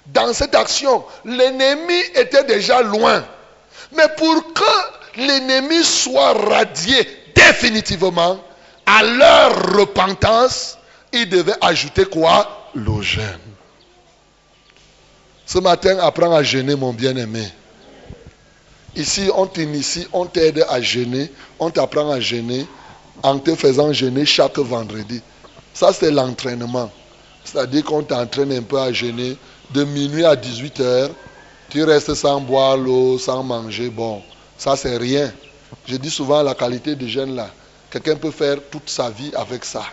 dans cette action, l'ennemi était déjà loin. Mais pour que l'ennemi soit radié définitivement, à leur repentance, il devait ajouter quoi? Le jeûne. Ce matin, apprends à jeûner, mon bien-aimé. Ici, on t'initie, on t'aide à jeûner, on t'apprend à jeûner en te faisant jeûner chaque vendredi. Ça, c'est l'entraînement. C'est-à-dire qu'on t'entraîne un peu à jeûner de minuit à 18 heures. Tu restes sans boire l'eau, sans manger. Bon, ça, c'est rien. Je dis souvent la qualité du jeûne là. Quelqu'un peut faire toute sa vie avec ça.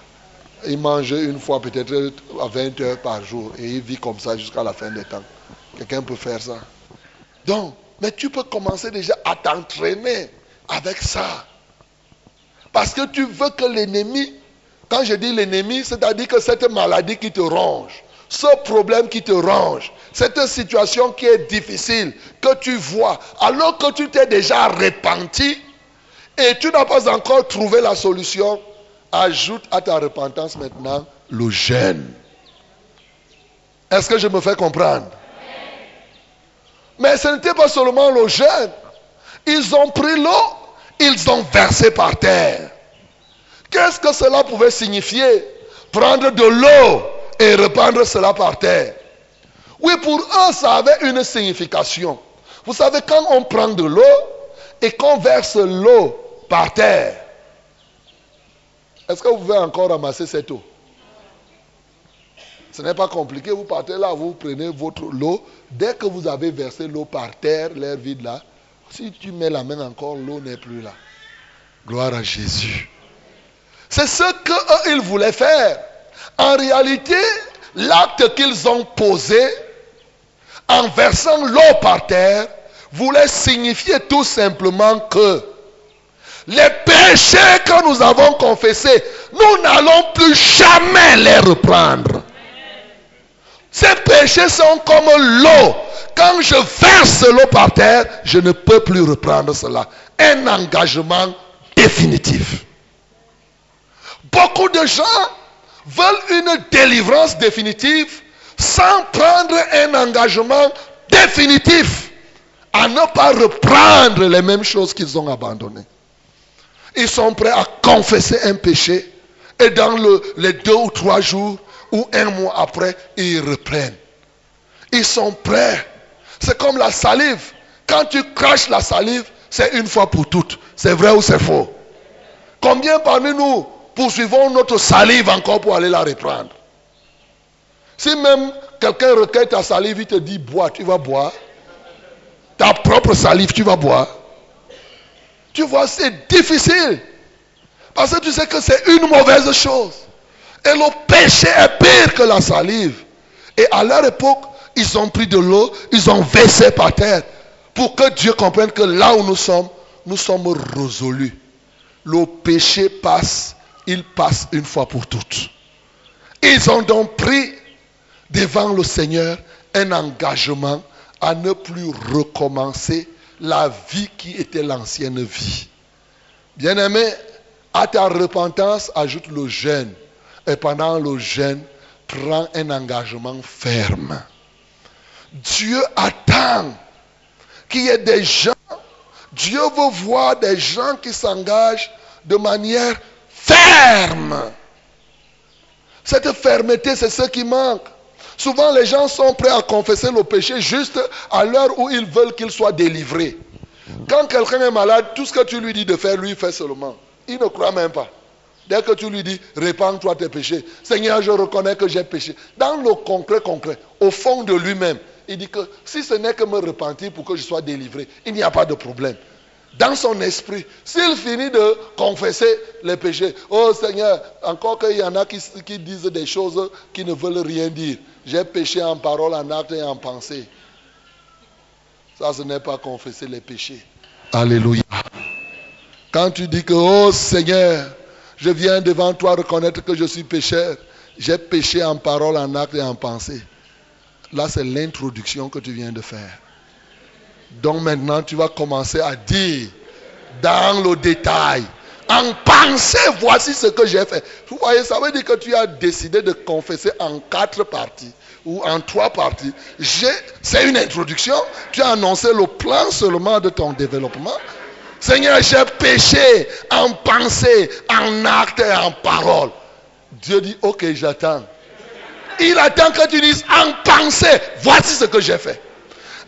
Il mange une fois peut-être à 20 heures par jour et il vit comme ça jusqu'à la fin des temps. Quelqu'un peut faire ça. Donc, mais tu peux commencer déjà à t'entraîner avec ça. Parce que tu veux que l'ennemi, quand je dis l'ennemi, c'est-à-dire que cette maladie qui te ronge, ce problème qui te ronge, cette situation qui est difficile, que tu vois, alors que tu t'es déjà repenti, et tu n'as pas encore trouvé la solution, ajoute à ta repentance maintenant le jeûne. Est-ce que je me fais comprendre? Mais ce n'était pas seulement le jeûne. Ils ont pris l'eau, ils ont versé par terre. Qu'est-ce que cela pouvait signifier? Prendre de l'eau et répandre cela par terre. Oui, pour eux, ça avait une signification. Vous savez, quand on prend de l'eau et qu'on verse l'eau par terre. Est-ce que vous pouvez encore ramasser cette eau? Ce n'est pas compliqué. Vous partez là, vous prenez votre eau. Dès que vous avez versé l'eau par terre, l'air vide là, si tu mets la main encore, l'eau n'est plus là. Gloire à Jésus. C'est ce qu'ils voulaient faire. En réalité, l'acte qu'ils ont posé en versant l'eau par terre voulait signifier tout simplement que les péchés que nous avons confessés, nous n'allons plus jamais les reprendre. Ces péchés sont comme l'eau. Quand je verse l'eau par terre, je ne peux plus reprendre cela. Un engagement définitif. Beaucoup de gens veulent une délivrance définitive sans prendre un engagement définitif à ne pas reprendre les mêmes choses qu'ils ont abandonnées. Ils sont prêts à confesser un péché et dans le, les deux ou trois jours ou un mois après, ils reprennent. Ils sont prêts. C'est comme la salive. Quand tu craches la salive, c'est une fois pour toutes. C'est vrai ou c'est faux? Combien parmi nous poursuivons notre salive encore pour aller la reprendre? Si même quelqu'un recueille ta salive, il te dit bois, tu vas boire. Ta propre salive, tu vas boire. Tu vois, c'est difficile. Parce que tu sais que c'est une mauvaise chose. Et le péché est pire que la salive. Et à leur époque, ils ont pris de l'eau, ils ont versé par terre. Pour que Dieu comprenne que là où nous sommes, nous sommes résolus. Le péché passe, il passe une fois pour toutes. Ils ont donc pris devant le Seigneur un engagement à ne plus recommencer la vie qui était l'ancienne vie. Bien-aimé, à ta repentance, ajoute le jeûne. Et pendant le jeûne, prends un engagement ferme. Dieu attend qu'il y ait des gens, Dieu veut voir des gens qui s'engagent de manière ferme. Cette fermeté, c'est ce qui manque. Souvent, les gens sont prêts à confesser le péché juste à l'heure où ils veulent qu'il soit délivré. Quand quelqu'un est malade, tout ce que tu lui dis de faire, lui fait seulement. Il ne croit même pas. Dès que tu lui dis, répands-toi tes péchés. Seigneur, je reconnais que j'ai péché. Dans le concret, concret, au fond de lui-même, Il dit que si ce n'est que me repentir pour que je sois délivré, il n'y a pas de problème. Dans son esprit, s'il finit de confesser les péchés, oh Seigneur, encore qu'il y en a qui, qui disent des choses qui ne veulent rien dire. J'ai péché en parole, en acte et en pensée. Ça, ce n'est pas confesser les péchés. Alléluia. Quand tu dis que, oh Seigneur, je viens devant toi reconnaître que je suis pécheur, j'ai péché en parole, en acte et en pensée. Là, c'est l'introduction que tu viens de faire. Donc maintenant, tu vas commencer à dire dans le détail, en pensée, voici ce que j'ai fait. Vous voyez, ça veut dire que tu as décidé de confesser en quatre parties ou en trois parties. C'est une introduction. Tu as annoncé le plan seulement de ton développement. Seigneur, j'ai péché en pensée, en acte et en parole. Dieu dit, ok, j'attends. Il attend que tu dises en pensée, voici ce que j'ai fait.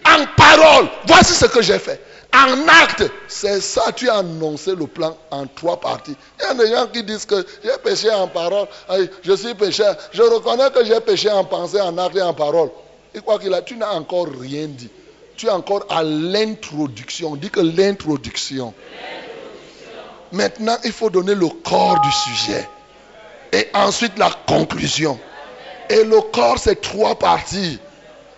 En parole, voici ce que j'ai fait. En acte, c'est ça, tu as annoncé le plan en trois parties. Il y a des gens qui disent que j'ai péché en parole, je suis pécheur. Je reconnais que j'ai péché en pensée, en acte et en parole. Et quoi qu'il a, tu n'as encore rien dit. Encore à l'introduction. Dis que l'introduction. Maintenant, il faut donner le corps du sujet. Et ensuite la conclusion. Et le corps, c'est trois parties.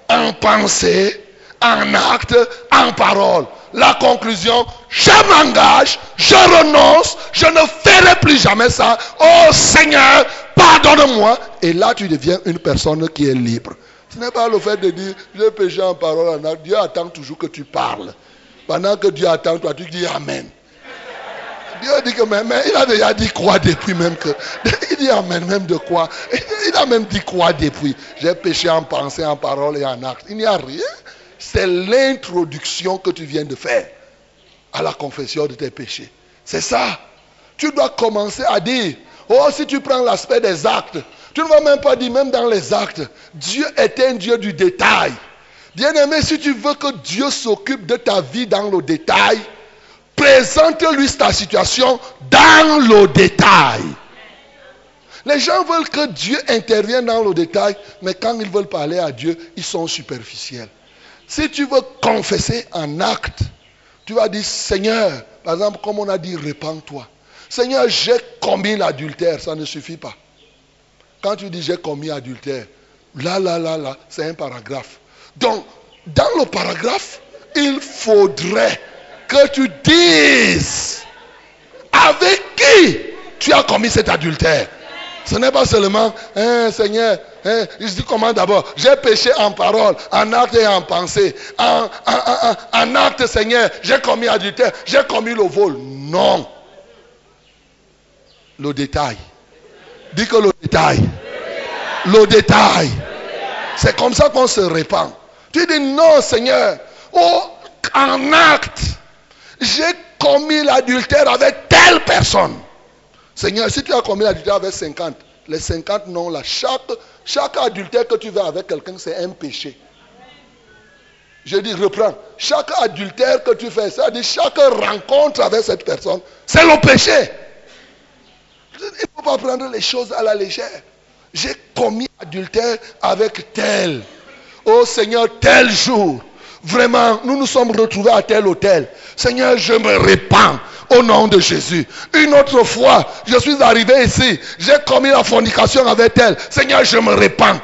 En pensée, en acte, en parole. La conclusion, je m'engage, je renonce, je ne ferai plus jamais ça. Oh Seigneur, pardonne-moi. Et là, tu deviens une personne qui est libre. Ce n'est pas le fait de dire, j'ai péché en parole, en acte. Dieu attend toujours que tu parles. Pendant que Dieu attend toi, tu dis Amen. Dieu dit que mais, il a déjà dit quoi depuis même que. Il dit Amen même de quoi? Il a même dit quoi depuis J'ai péché en pensée, en parole et en acte. Il n'y a rien. C'est l'introduction que tu viens de faire à la confession de tes péchés. C'est ça. Tu dois commencer à dire, oh si tu prends l'aspect des actes, tu ne vas même pas dire, même dans les actes, Dieu est un Dieu du détail. Bien-aimé, si tu veux que Dieu s'occupe de ta vie dans le détail, présente-lui ta situation dans le détail. Les gens veulent que Dieu intervienne dans le détail, mais quand ils veulent parler à Dieu, ils sont superficiels. Si tu veux confesser un acte, tu vas dire, Seigneur, par exemple, comme on a dit, répands-toi. Seigneur, j'ai commis l'adultère, ça ne suffit pas. Quand tu dis j'ai commis adultère, là, là, là, là, c'est un paragraphe. Donc, dans le paragraphe, il faudrait que tu dises avec qui tu as commis cet adultère. Ce n'est pas seulement, hein, Seigneur, hein, je dis comment d'abord J'ai péché en parole, en acte et en pensée. En, en acte, Seigneur, j'ai commis adultère, j'ai commis le vol. Non. Le détail. Dis que le détail. Le détail. C'est comme ça qu'on se répand. Tu dis non, Seigneur. Oh, en acte, j'ai commis l'adultère avec telle personne. Seigneur, si tu as commis l'adultère avec 50, les 50 non là, chaque, chaque adultère que tu veux avec quelqu'un, c'est un péché. Je dis, reprends. Chaque adultère que tu fais, c'est-à-dire chaque rencontre avec cette personne, c'est le péché. Il ne faut pas prendre les choses à la légère. J'ai commis adultère avec tel. Oh Seigneur, tel jour. Vraiment, nous nous sommes retrouvés à tel hôtel. Seigneur, je me répands au nom de Jésus. Une autre fois, je suis arrivé ici. J'ai commis la fornication avec elle. Seigneur, je me répands.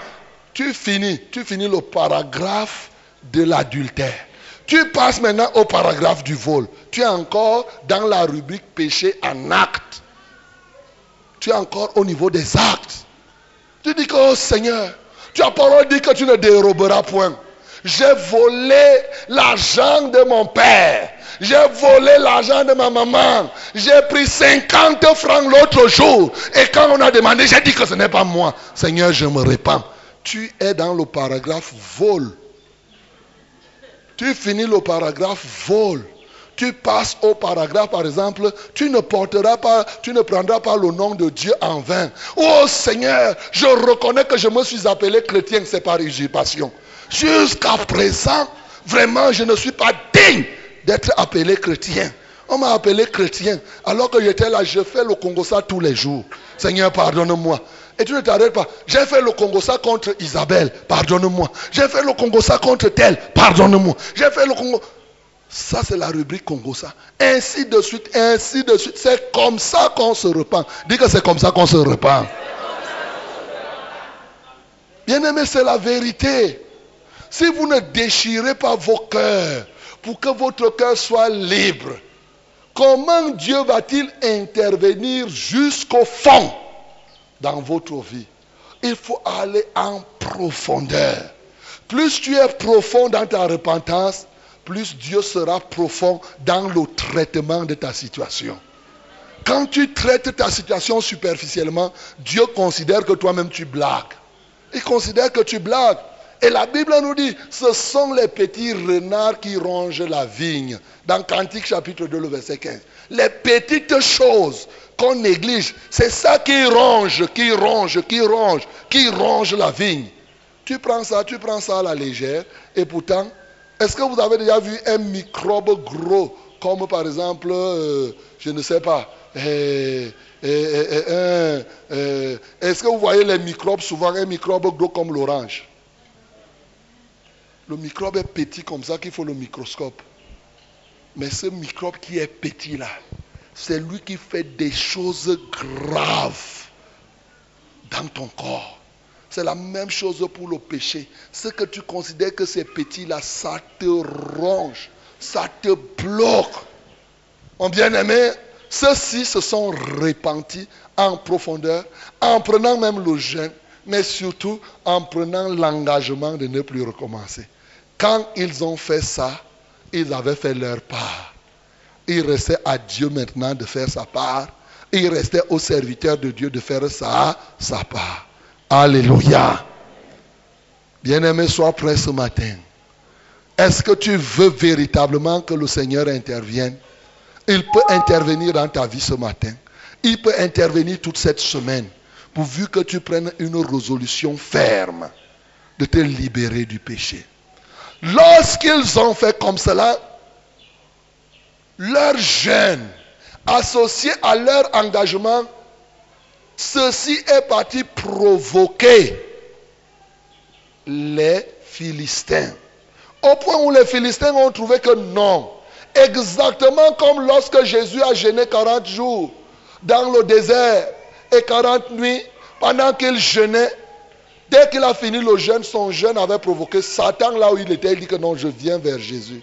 Tu finis, tu finis le paragraphe de l'adultère. Tu passes maintenant au paragraphe du vol. Tu es encore dans la rubrique péché en acte. Tu es encore au niveau des actes. Tu dis que, oh Seigneur, tu as parole dit que tu ne déroberas point. J'ai volé l'argent de mon père. J'ai volé l'argent de ma maman. J'ai pris 50 francs l'autre jour. Et quand on a demandé, j'ai dit que ce n'est pas moi. Seigneur, je me répands. Tu es dans le paragraphe vol. Tu finis le paragraphe vol tu passes au paragraphe, par exemple, tu ne porteras pas, tu ne prendras pas le nom de Dieu en vain. Oh Seigneur, je reconnais que je me suis appelé chrétien, c'est par usurpation. Jusqu'à présent, vraiment, je ne suis pas digne d'être appelé chrétien. On m'a appelé chrétien. Alors que j'étais là, je fais le Congo ça tous les jours. Seigneur, pardonne-moi. Et tu ne t'arrêtes pas. J'ai fait le Congo ça contre Isabelle, pardonne-moi. J'ai fait le Congo ça contre tel, pardonne-moi. J'ai fait le Congo. Ça, c'est la rubrique Congo ça. Ainsi de suite, ainsi de suite. C'est comme ça qu'on se repent. Dis que c'est comme ça qu'on se repent. Bien aimé, c'est la vérité. Si vous ne déchirez pas vos cœurs pour que votre cœur soit libre, comment Dieu va-t-il intervenir jusqu'au fond dans votre vie? Il faut aller en profondeur. Plus tu es profond dans ta repentance, plus Dieu sera profond dans le traitement de ta situation. Quand tu traites ta situation superficiellement, Dieu considère que toi-même tu blagues. Il considère que tu blagues. Et la Bible nous dit, ce sont les petits renards qui rongent la vigne. Dans Cantique chapitre 2, le verset 15. Les petites choses qu'on néglige, c'est ça qui ronge, qui ronge, qui ronge, qui ronge la vigne. Tu prends ça, tu prends ça à la légère, et pourtant, est-ce que vous avez déjà vu un microbe gros, comme par exemple, euh, je ne sais pas, euh, euh, est-ce que vous voyez les microbes, souvent un microbe gros comme l'orange? Le microbe est petit comme ça qu'il faut le microscope. Mais ce microbe qui est petit là, c'est lui qui fait des choses graves dans ton corps. C'est la même chose pour le péché. Ce que tu considères que c'est petit là, ça te ronge, ça te bloque. Mon bien-aimé, ceux-ci se sont repentis en profondeur, en prenant même le jeûne, mais surtout en prenant l'engagement de ne plus recommencer. Quand ils ont fait ça, ils avaient fait leur part. Il restait à Dieu maintenant de faire sa part. Il restait au serviteur de Dieu de faire sa, sa part. Alléluia. Bien-aimé, sois prêt ce matin. Est-ce que tu veux véritablement que le Seigneur intervienne? Il peut intervenir dans ta vie ce matin. Il peut intervenir toute cette semaine, pourvu que tu prennes une résolution ferme de te libérer du péché. Lorsqu'ils ont fait comme cela, leur jeûne, associé à leur engagement, ceci est parti provoquer les Philistins. Au point où les Philistins ont trouvé que non. Exactement comme lorsque Jésus a jeûné 40 jours dans le désert et 40 nuits, pendant qu'il jeûnait, Dès qu'il a fini le jeûne, son jeûne avait provoqué Satan là où il était. Il dit que non, je viens vers Jésus.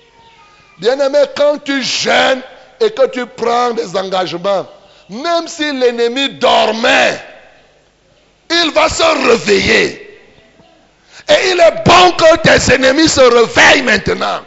Bien-aimé, quand tu jeûnes et que tu prends des engagements, même si l'ennemi dormait, il va se réveiller. Et il est bon que tes ennemis se réveillent maintenant.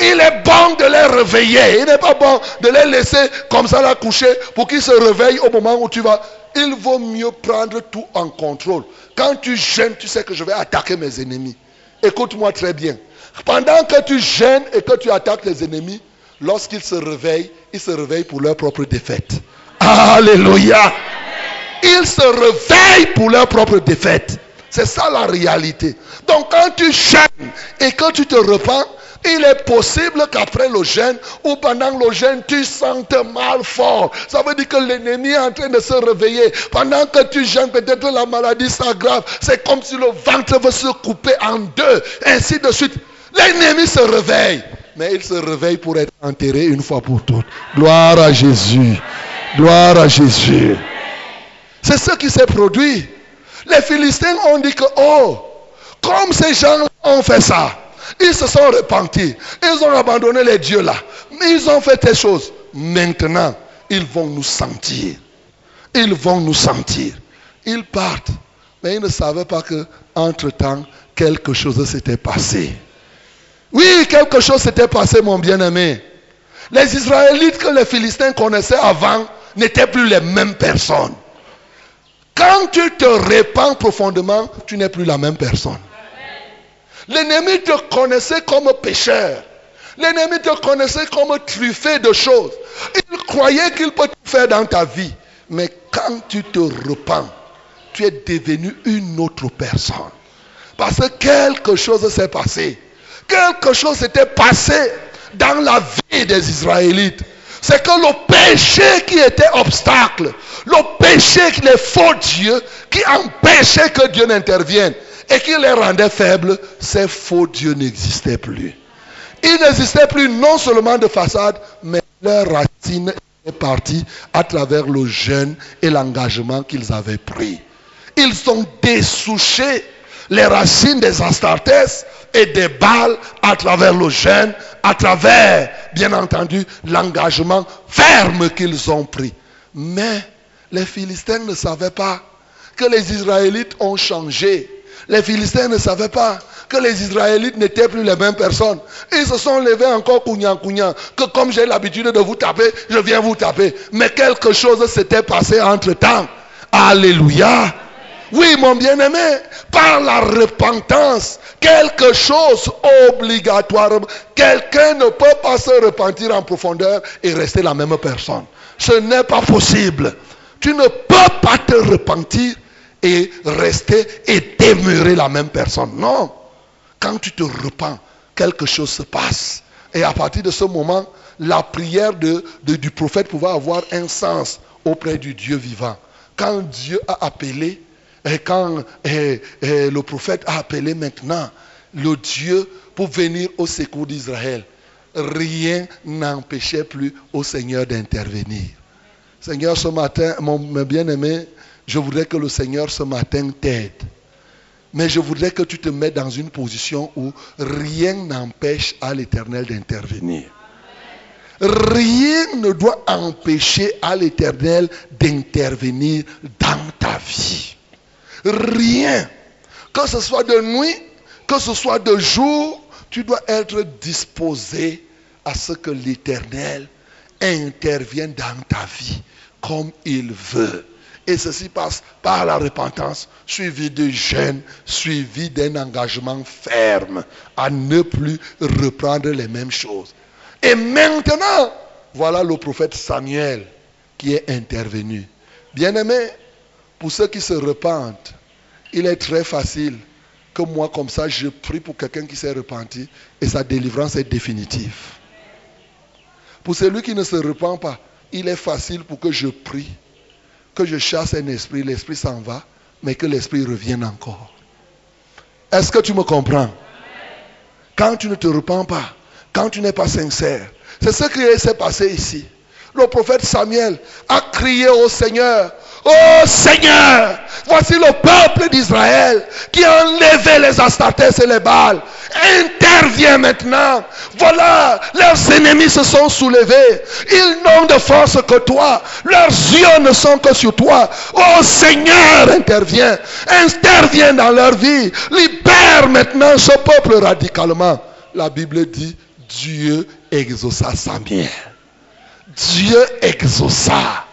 Il est bon de les réveiller. Il n'est pas bon de les laisser comme ça là coucher pour qu'ils se réveillent au moment où tu vas il vaut mieux prendre tout en contrôle. Quand tu gênes, tu sais que je vais attaquer mes ennemis. Écoute-moi très bien. Pendant que tu gênes et que tu attaques les ennemis, lorsqu'ils se réveillent, ils se réveillent pour leur propre défaite. Alléluia. Ils se réveillent pour leur propre défaite. C'est ça la réalité. Donc quand tu gênes et que tu te repens, il est possible qu'après le jeûne ou pendant le jeûne, tu sentes mal fort. Ça veut dire que l'ennemi est en train de se réveiller. Pendant que tu jeûnes, peut-être la maladie s'aggrave. C'est comme si le ventre veut se couper en deux. Ainsi de suite. L'ennemi se réveille. Mais il se réveille pour être enterré une fois pour toutes. Gloire à Jésus. Gloire à Jésus. C'est ce qui s'est produit. Les Philistins ont dit que, oh, comme ces gens ont fait ça, ils se sont repentis. Ils ont abandonné les dieux là. Mais ils ont fait des choses. Maintenant, ils vont nous sentir. Ils vont nous sentir. Ils partent. Mais ils ne savaient pas que, entre-temps, quelque chose s'était passé. Oui, quelque chose s'était passé, mon bien-aimé. Les Israélites que les Philistins connaissaient avant n'étaient plus les mêmes personnes. Quand tu te répands profondément, tu n'es plus la même personne. L'ennemi te connaissait comme pécheur. L'ennemi te connaissait comme truffé de choses. Il croyait qu'il peut tout faire dans ta vie. Mais quand tu te repens, tu es devenu une autre personne. Parce que quelque chose s'est passé. Quelque chose s'était passé dans la vie des Israélites. C'est que le péché qui était obstacle, le péché, les faux dieux, qui empêchait que Dieu n'intervienne et qui les rendait faibles, ces faux dieux n'existaient plus. Ils n'existaient plus non seulement de façade, mais leur racine est partie à travers le jeûne et l'engagement qu'ils avaient pris. Ils ont dessouché les racines des Astartes et des Bâles à travers le jeûne, à travers, bien entendu, l'engagement ferme qu'ils ont pris. Mais les Philistins ne savaient pas que les Israélites ont changé. Les Philistins ne savaient pas que les Israélites n'étaient plus les mêmes personnes. Ils se sont levés encore cougnant cougnant. Que comme j'ai l'habitude de vous taper, je viens vous taper. Mais quelque chose s'était passé entre temps. Alléluia. Oui, mon bien-aimé, par la repentance, quelque chose obligatoirement, quelqu'un ne peut pas se repentir en profondeur et rester la même personne. Ce n'est pas possible. Tu ne peux pas te repentir et rester et demeurer la même personne. Non. Quand tu te repens, quelque chose se passe. Et à partir de ce moment, la prière du prophète pouvait avoir un sens auprès du Dieu vivant. Quand Dieu a appelé, et quand le prophète a appelé maintenant le Dieu pour venir au secours d'Israël, rien n'empêchait plus au Seigneur d'intervenir. Seigneur, ce matin, mon bien-aimé, je voudrais que le Seigneur ce matin t'aide. Mais je voudrais que tu te mettes dans une position où rien n'empêche à l'Éternel d'intervenir. Rien ne doit empêcher à l'Éternel d'intervenir dans ta vie. Rien. Que ce soit de nuit, que ce soit de jour, tu dois être disposé à ce que l'Éternel intervienne dans ta vie comme il veut. Et ceci passe par la repentance, suivi de jeûne, suivi d'un engagement ferme à ne plus reprendre les mêmes choses. Et maintenant, voilà le prophète Samuel qui est intervenu. Bien-aimé, pour ceux qui se repentent, il est très facile que moi, comme ça, je prie pour quelqu'un qui s'est repenti et sa délivrance est définitive. Pour celui qui ne se repent pas, il est facile pour que je prie que je chasse un esprit, l'esprit s'en va, mais que l'esprit revienne encore. Est-ce que tu me comprends? Quand tu ne te repens pas, quand tu n'es pas sincère, c'est ce qui s'est passé ici. Le prophète Samuel a crié au Seigneur, Oh Seigneur, voici le peuple d'Israël qui a enlevé les Astartes et les Baals. Interviens maintenant. Voilà, leurs ennemis se sont soulevés. Ils n'ont de force que toi. Leurs yeux ne sont que sur toi. Oh Seigneur, interviens. Interviens dans leur vie. Libère maintenant ce peuple radicalement. La Bible dit, Dieu exauça Samuel. Dieu exauça.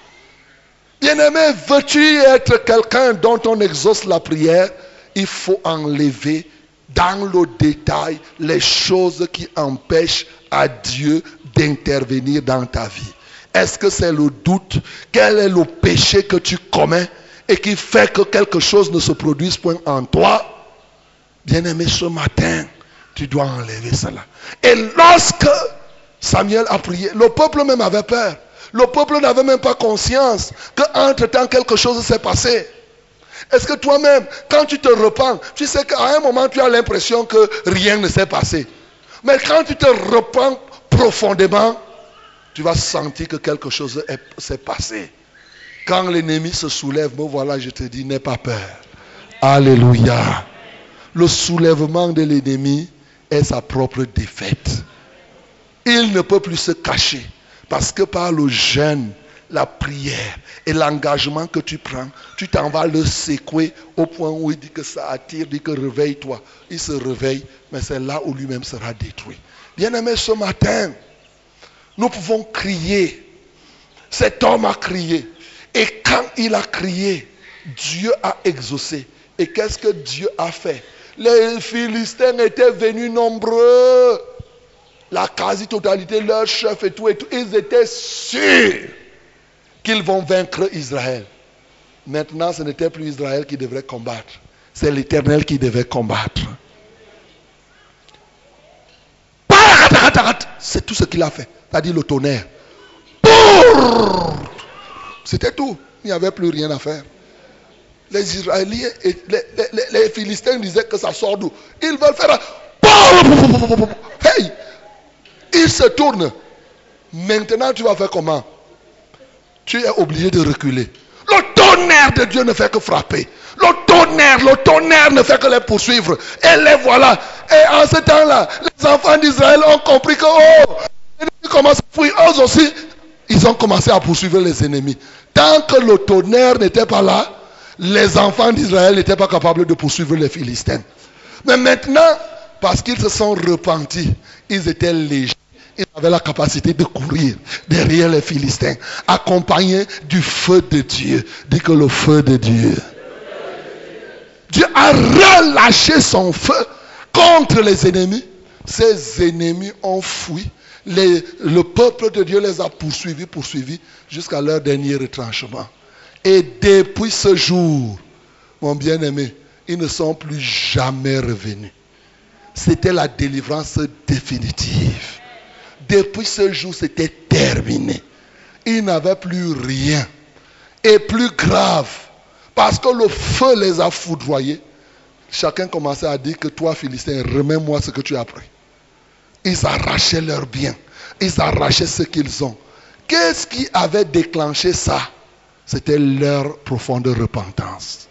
Bien-aimé, veux-tu être quelqu'un dont on exauce la prière? Il faut enlever dans le détail les choses qui empêchent à Dieu d'intervenir dans ta vie. Est-ce que c'est le doute? Quel est le péché que tu commets et qui fait que quelque chose ne se produise point en toi? Bien-aimé, ce matin, tu dois enlever cela. Et lorsque Samuel a prié, le peuple même avait peur. Le peuple n'avait même pas conscience qu'entre-temps quelque chose s'est passé. Est-ce que toi-même, quand tu te repens, tu sais qu'à un moment tu as l'impression que rien ne s'est passé. Mais quand tu te repens profondément, tu vas sentir que quelque chose s'est passé. Quand l'ennemi se soulève, me voilà, je te dis, n'aie pas peur. Alléluia. Le soulèvement de l'ennemi est sa propre défaite. Il ne peut plus se cacher. Parce que par le jeûne, la prière et l'engagement que tu prends, tu t'en vas le secouer au point où il dit que ça attire, dit que réveille-toi. Il se réveille, mais c'est là où lui-même sera détruit. Bien-aimé, ce matin, nous pouvons crier. Cet homme a crié. Et quand il a crié, Dieu a exaucé. Et qu'est-ce que Dieu a fait? Les Philistins étaient venus nombreux la quasi-totalité, leurs chefs et tout, et tout, ils étaient sûrs qu'ils vont vaincre Israël. Maintenant, ce n'était plus Israël qui devrait combattre. C'est l'Éternel qui devait combattre. C'est tout ce qu'il a fait. C'est-à-dire le tonnerre. C'était tout. Il n'y avait plus rien à faire. Les Israéliens les, Philistins disaient que ça sort d'où Ils veulent faire. Hey Ils se tournent. Maintenant, tu vas faire comment? Tu es obligé de reculer. Le tonnerre de Dieu ne fait que frapper. Le tonnerre, le tonnerre ne fait que les poursuivre. Et les voilà. Et en ce temps-là, les enfants d'Israël ont compris que, oh, ennemis commencent à fuir. Eux aussi, ils ont commencé à poursuivre les ennemis. Tant que le tonnerre n'était pas là, les enfants d'Israël n'étaient pas capables de poursuivre les Philistins. Mais maintenant, parce qu'ils se sont repentis, ils étaient légers. Ils avaient la capacité de courir derrière les Philistins, accompagnés du feu de Dieu. Dis que le feu de Dieu. Dieu a relâché son feu contre les ennemis. Ces ennemis ont fui. Le peuple de Dieu les a poursuivis, poursuivis jusqu'à leur dernier retranchement. Et depuis ce jour, mon bien-aimé, ils ne sont plus jamais revenus. C'était la délivrance définitive. Depuis ce jour, c'était terminé. Ils n'avaient plus rien. Et plus grave, parce que le feu les a foudroyés, chacun commençait à dire que toi, Philistin, remets-moi ce que tu as pris. Ils arrachaient leurs biens. Ils arrachaient ce qu'ils ont. Qu'est-ce qui avait déclenché ça? C'était leur profonde repentance.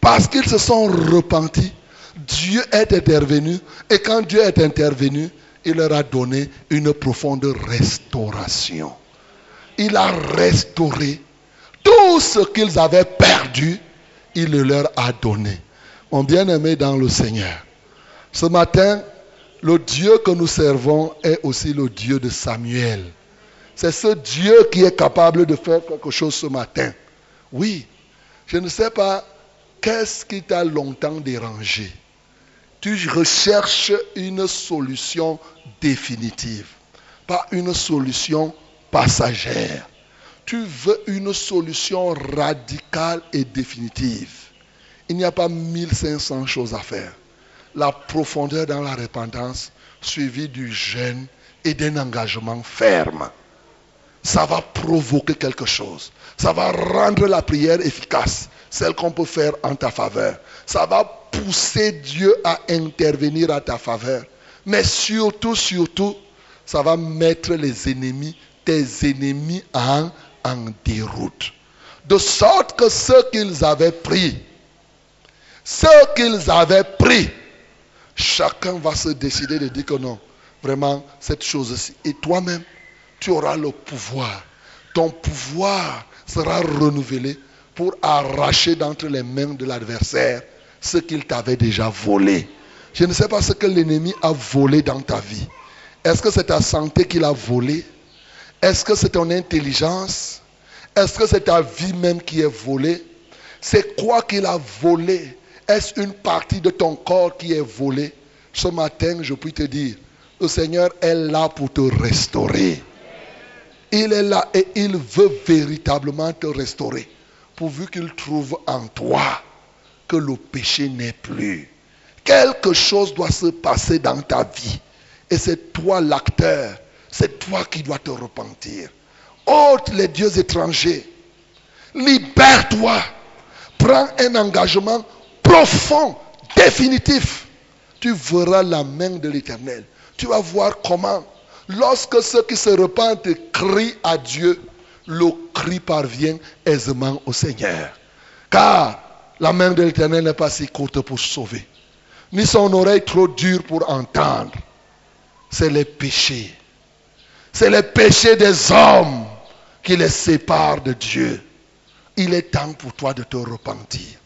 Parce qu'ils se sont repentis, Dieu est intervenu. Et quand Dieu est intervenu, il leur a donné une profonde restauration. Il a restauré tout ce qu'ils avaient perdu, il le leur a donné. Mon bien-aimé dans le Seigneur, ce matin, le Dieu que nous servons est aussi le Dieu de Samuel. C'est ce Dieu qui est capable de faire quelque chose ce matin. Oui, je ne sais pas qu'est-ce qui t'a longtemps dérangé. Tu recherches une solution définitive, pas une solution passagère. Tu veux une solution radicale et définitive. Il n'y a pas 1500 choses à faire. La profondeur dans la repentance, suivie du jeûne et d'un engagement ferme. Ça va provoquer quelque chose. Ça va rendre la prière efficace, celle qu'on peut faire en ta faveur. Ça va pousser Dieu à intervenir à ta faveur. Mais surtout, surtout, ça va mettre les ennemis, tes ennemis en, en déroute. De sorte que ce qu'ils avaient pris, ce qu'ils avaient pris, chacun va se décider de dire que non, vraiment, cette chose-ci. Et toi-même, tu auras le pouvoir. Ton pouvoir sera renouvelé pour arracher d'entre les mains de l'adversaire ce qu'il t'avait déjà volé. Je ne sais pas ce que l'ennemi a volé dans ta vie. Est-ce que c'est ta santé qu'il a volé? Est-ce que c'est ton intelligence? Est-ce que c'est ta vie même qui est volée? C'est quoi qu'il a volé? Est-ce une partie de ton corps qui est volée? Ce matin, je puis te dire, le Seigneur est là pour te restaurer. Il est là et il veut véritablement te restaurer. Pourvu qu'il trouve en toi que le péché n'est plus. Quelque chose doit se passer dans ta vie. Et c'est toi l'acteur. C'est toi qui dois te repentir. Ôte les dieux étrangers. Libère-toi. Prends un engagement profond, définitif. Tu verras la main de l'éternel. Tu vas voir comment, lorsque ceux qui se repentent crient à Dieu, le cri parvient aisément au Seigneur. Car la main de l'éternel n'est pas si courte pour sauver, ni son oreille trop dure pour entendre. C'est les péchés. C'est les péchés des hommes qui les séparent de Dieu. Il est temps pour toi de te repentir.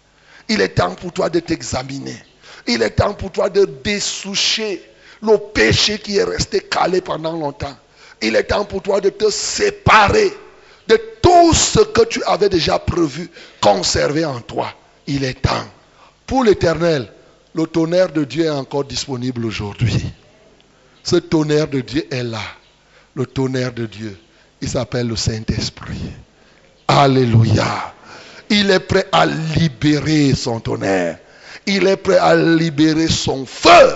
Il est temps pour toi de t'examiner. Il est temps pour toi de dessoucher le péché qui est resté calé pendant longtemps. Il est temps pour toi de te séparer de tout ce que tu avais déjà prévu conserver en toi. Il est temps. Pour l'éternel, le tonnerre de Dieu est encore disponible aujourd'hui. Ce tonnerre de Dieu est là. Le tonnerre de Dieu, il s'appelle le Saint-Esprit. Alléluia. Il est prêt à libérer son tonnerre. Il est prêt à libérer son feu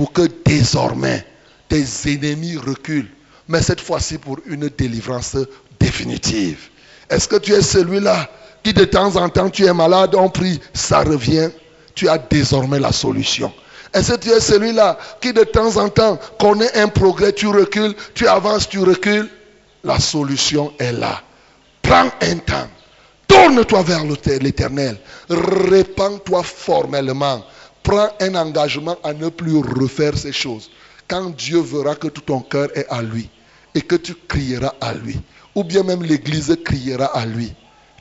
pour que désormais tes ennemis reculent. Mais cette fois-ci pour une délivrance définitive. Est-ce que tu es celui-là qui de temps en temps tu es malade, on prie, ça revient, tu as désormais la solution. Est-ce que tu es celui-là qui de temps en temps connaît un progrès, tu recules, tu avances, tu recules? La solution est là. Prends un temps. Tourne-toi vers l'éternel. Répands-toi formellement. Prends un engagement à ne plus refaire ces choses. Quand Dieu verra que tout ton cœur est à lui et que tu crieras à lui, ou bien même l'Église criera à lui,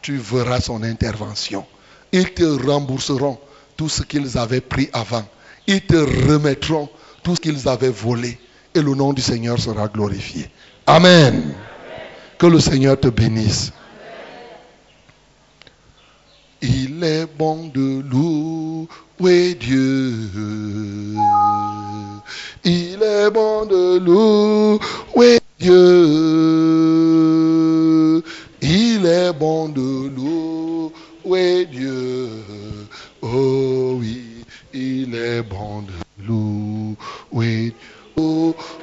tu verras son intervention. Ils te rembourseront tout ce qu'ils avaient pris avant. Ils te remettront tout ce qu'ils avaient volé. Et le nom du Seigneur sera glorifié. Amen. Que le Seigneur te bénisse. Il est bon de louer Dieu. Il est bon de louer Dieu. Il est bon de louer Dieu. Oh oui, il est bon de louer Dieu.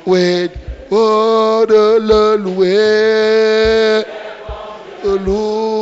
Louer Oh, de le louer. Louer.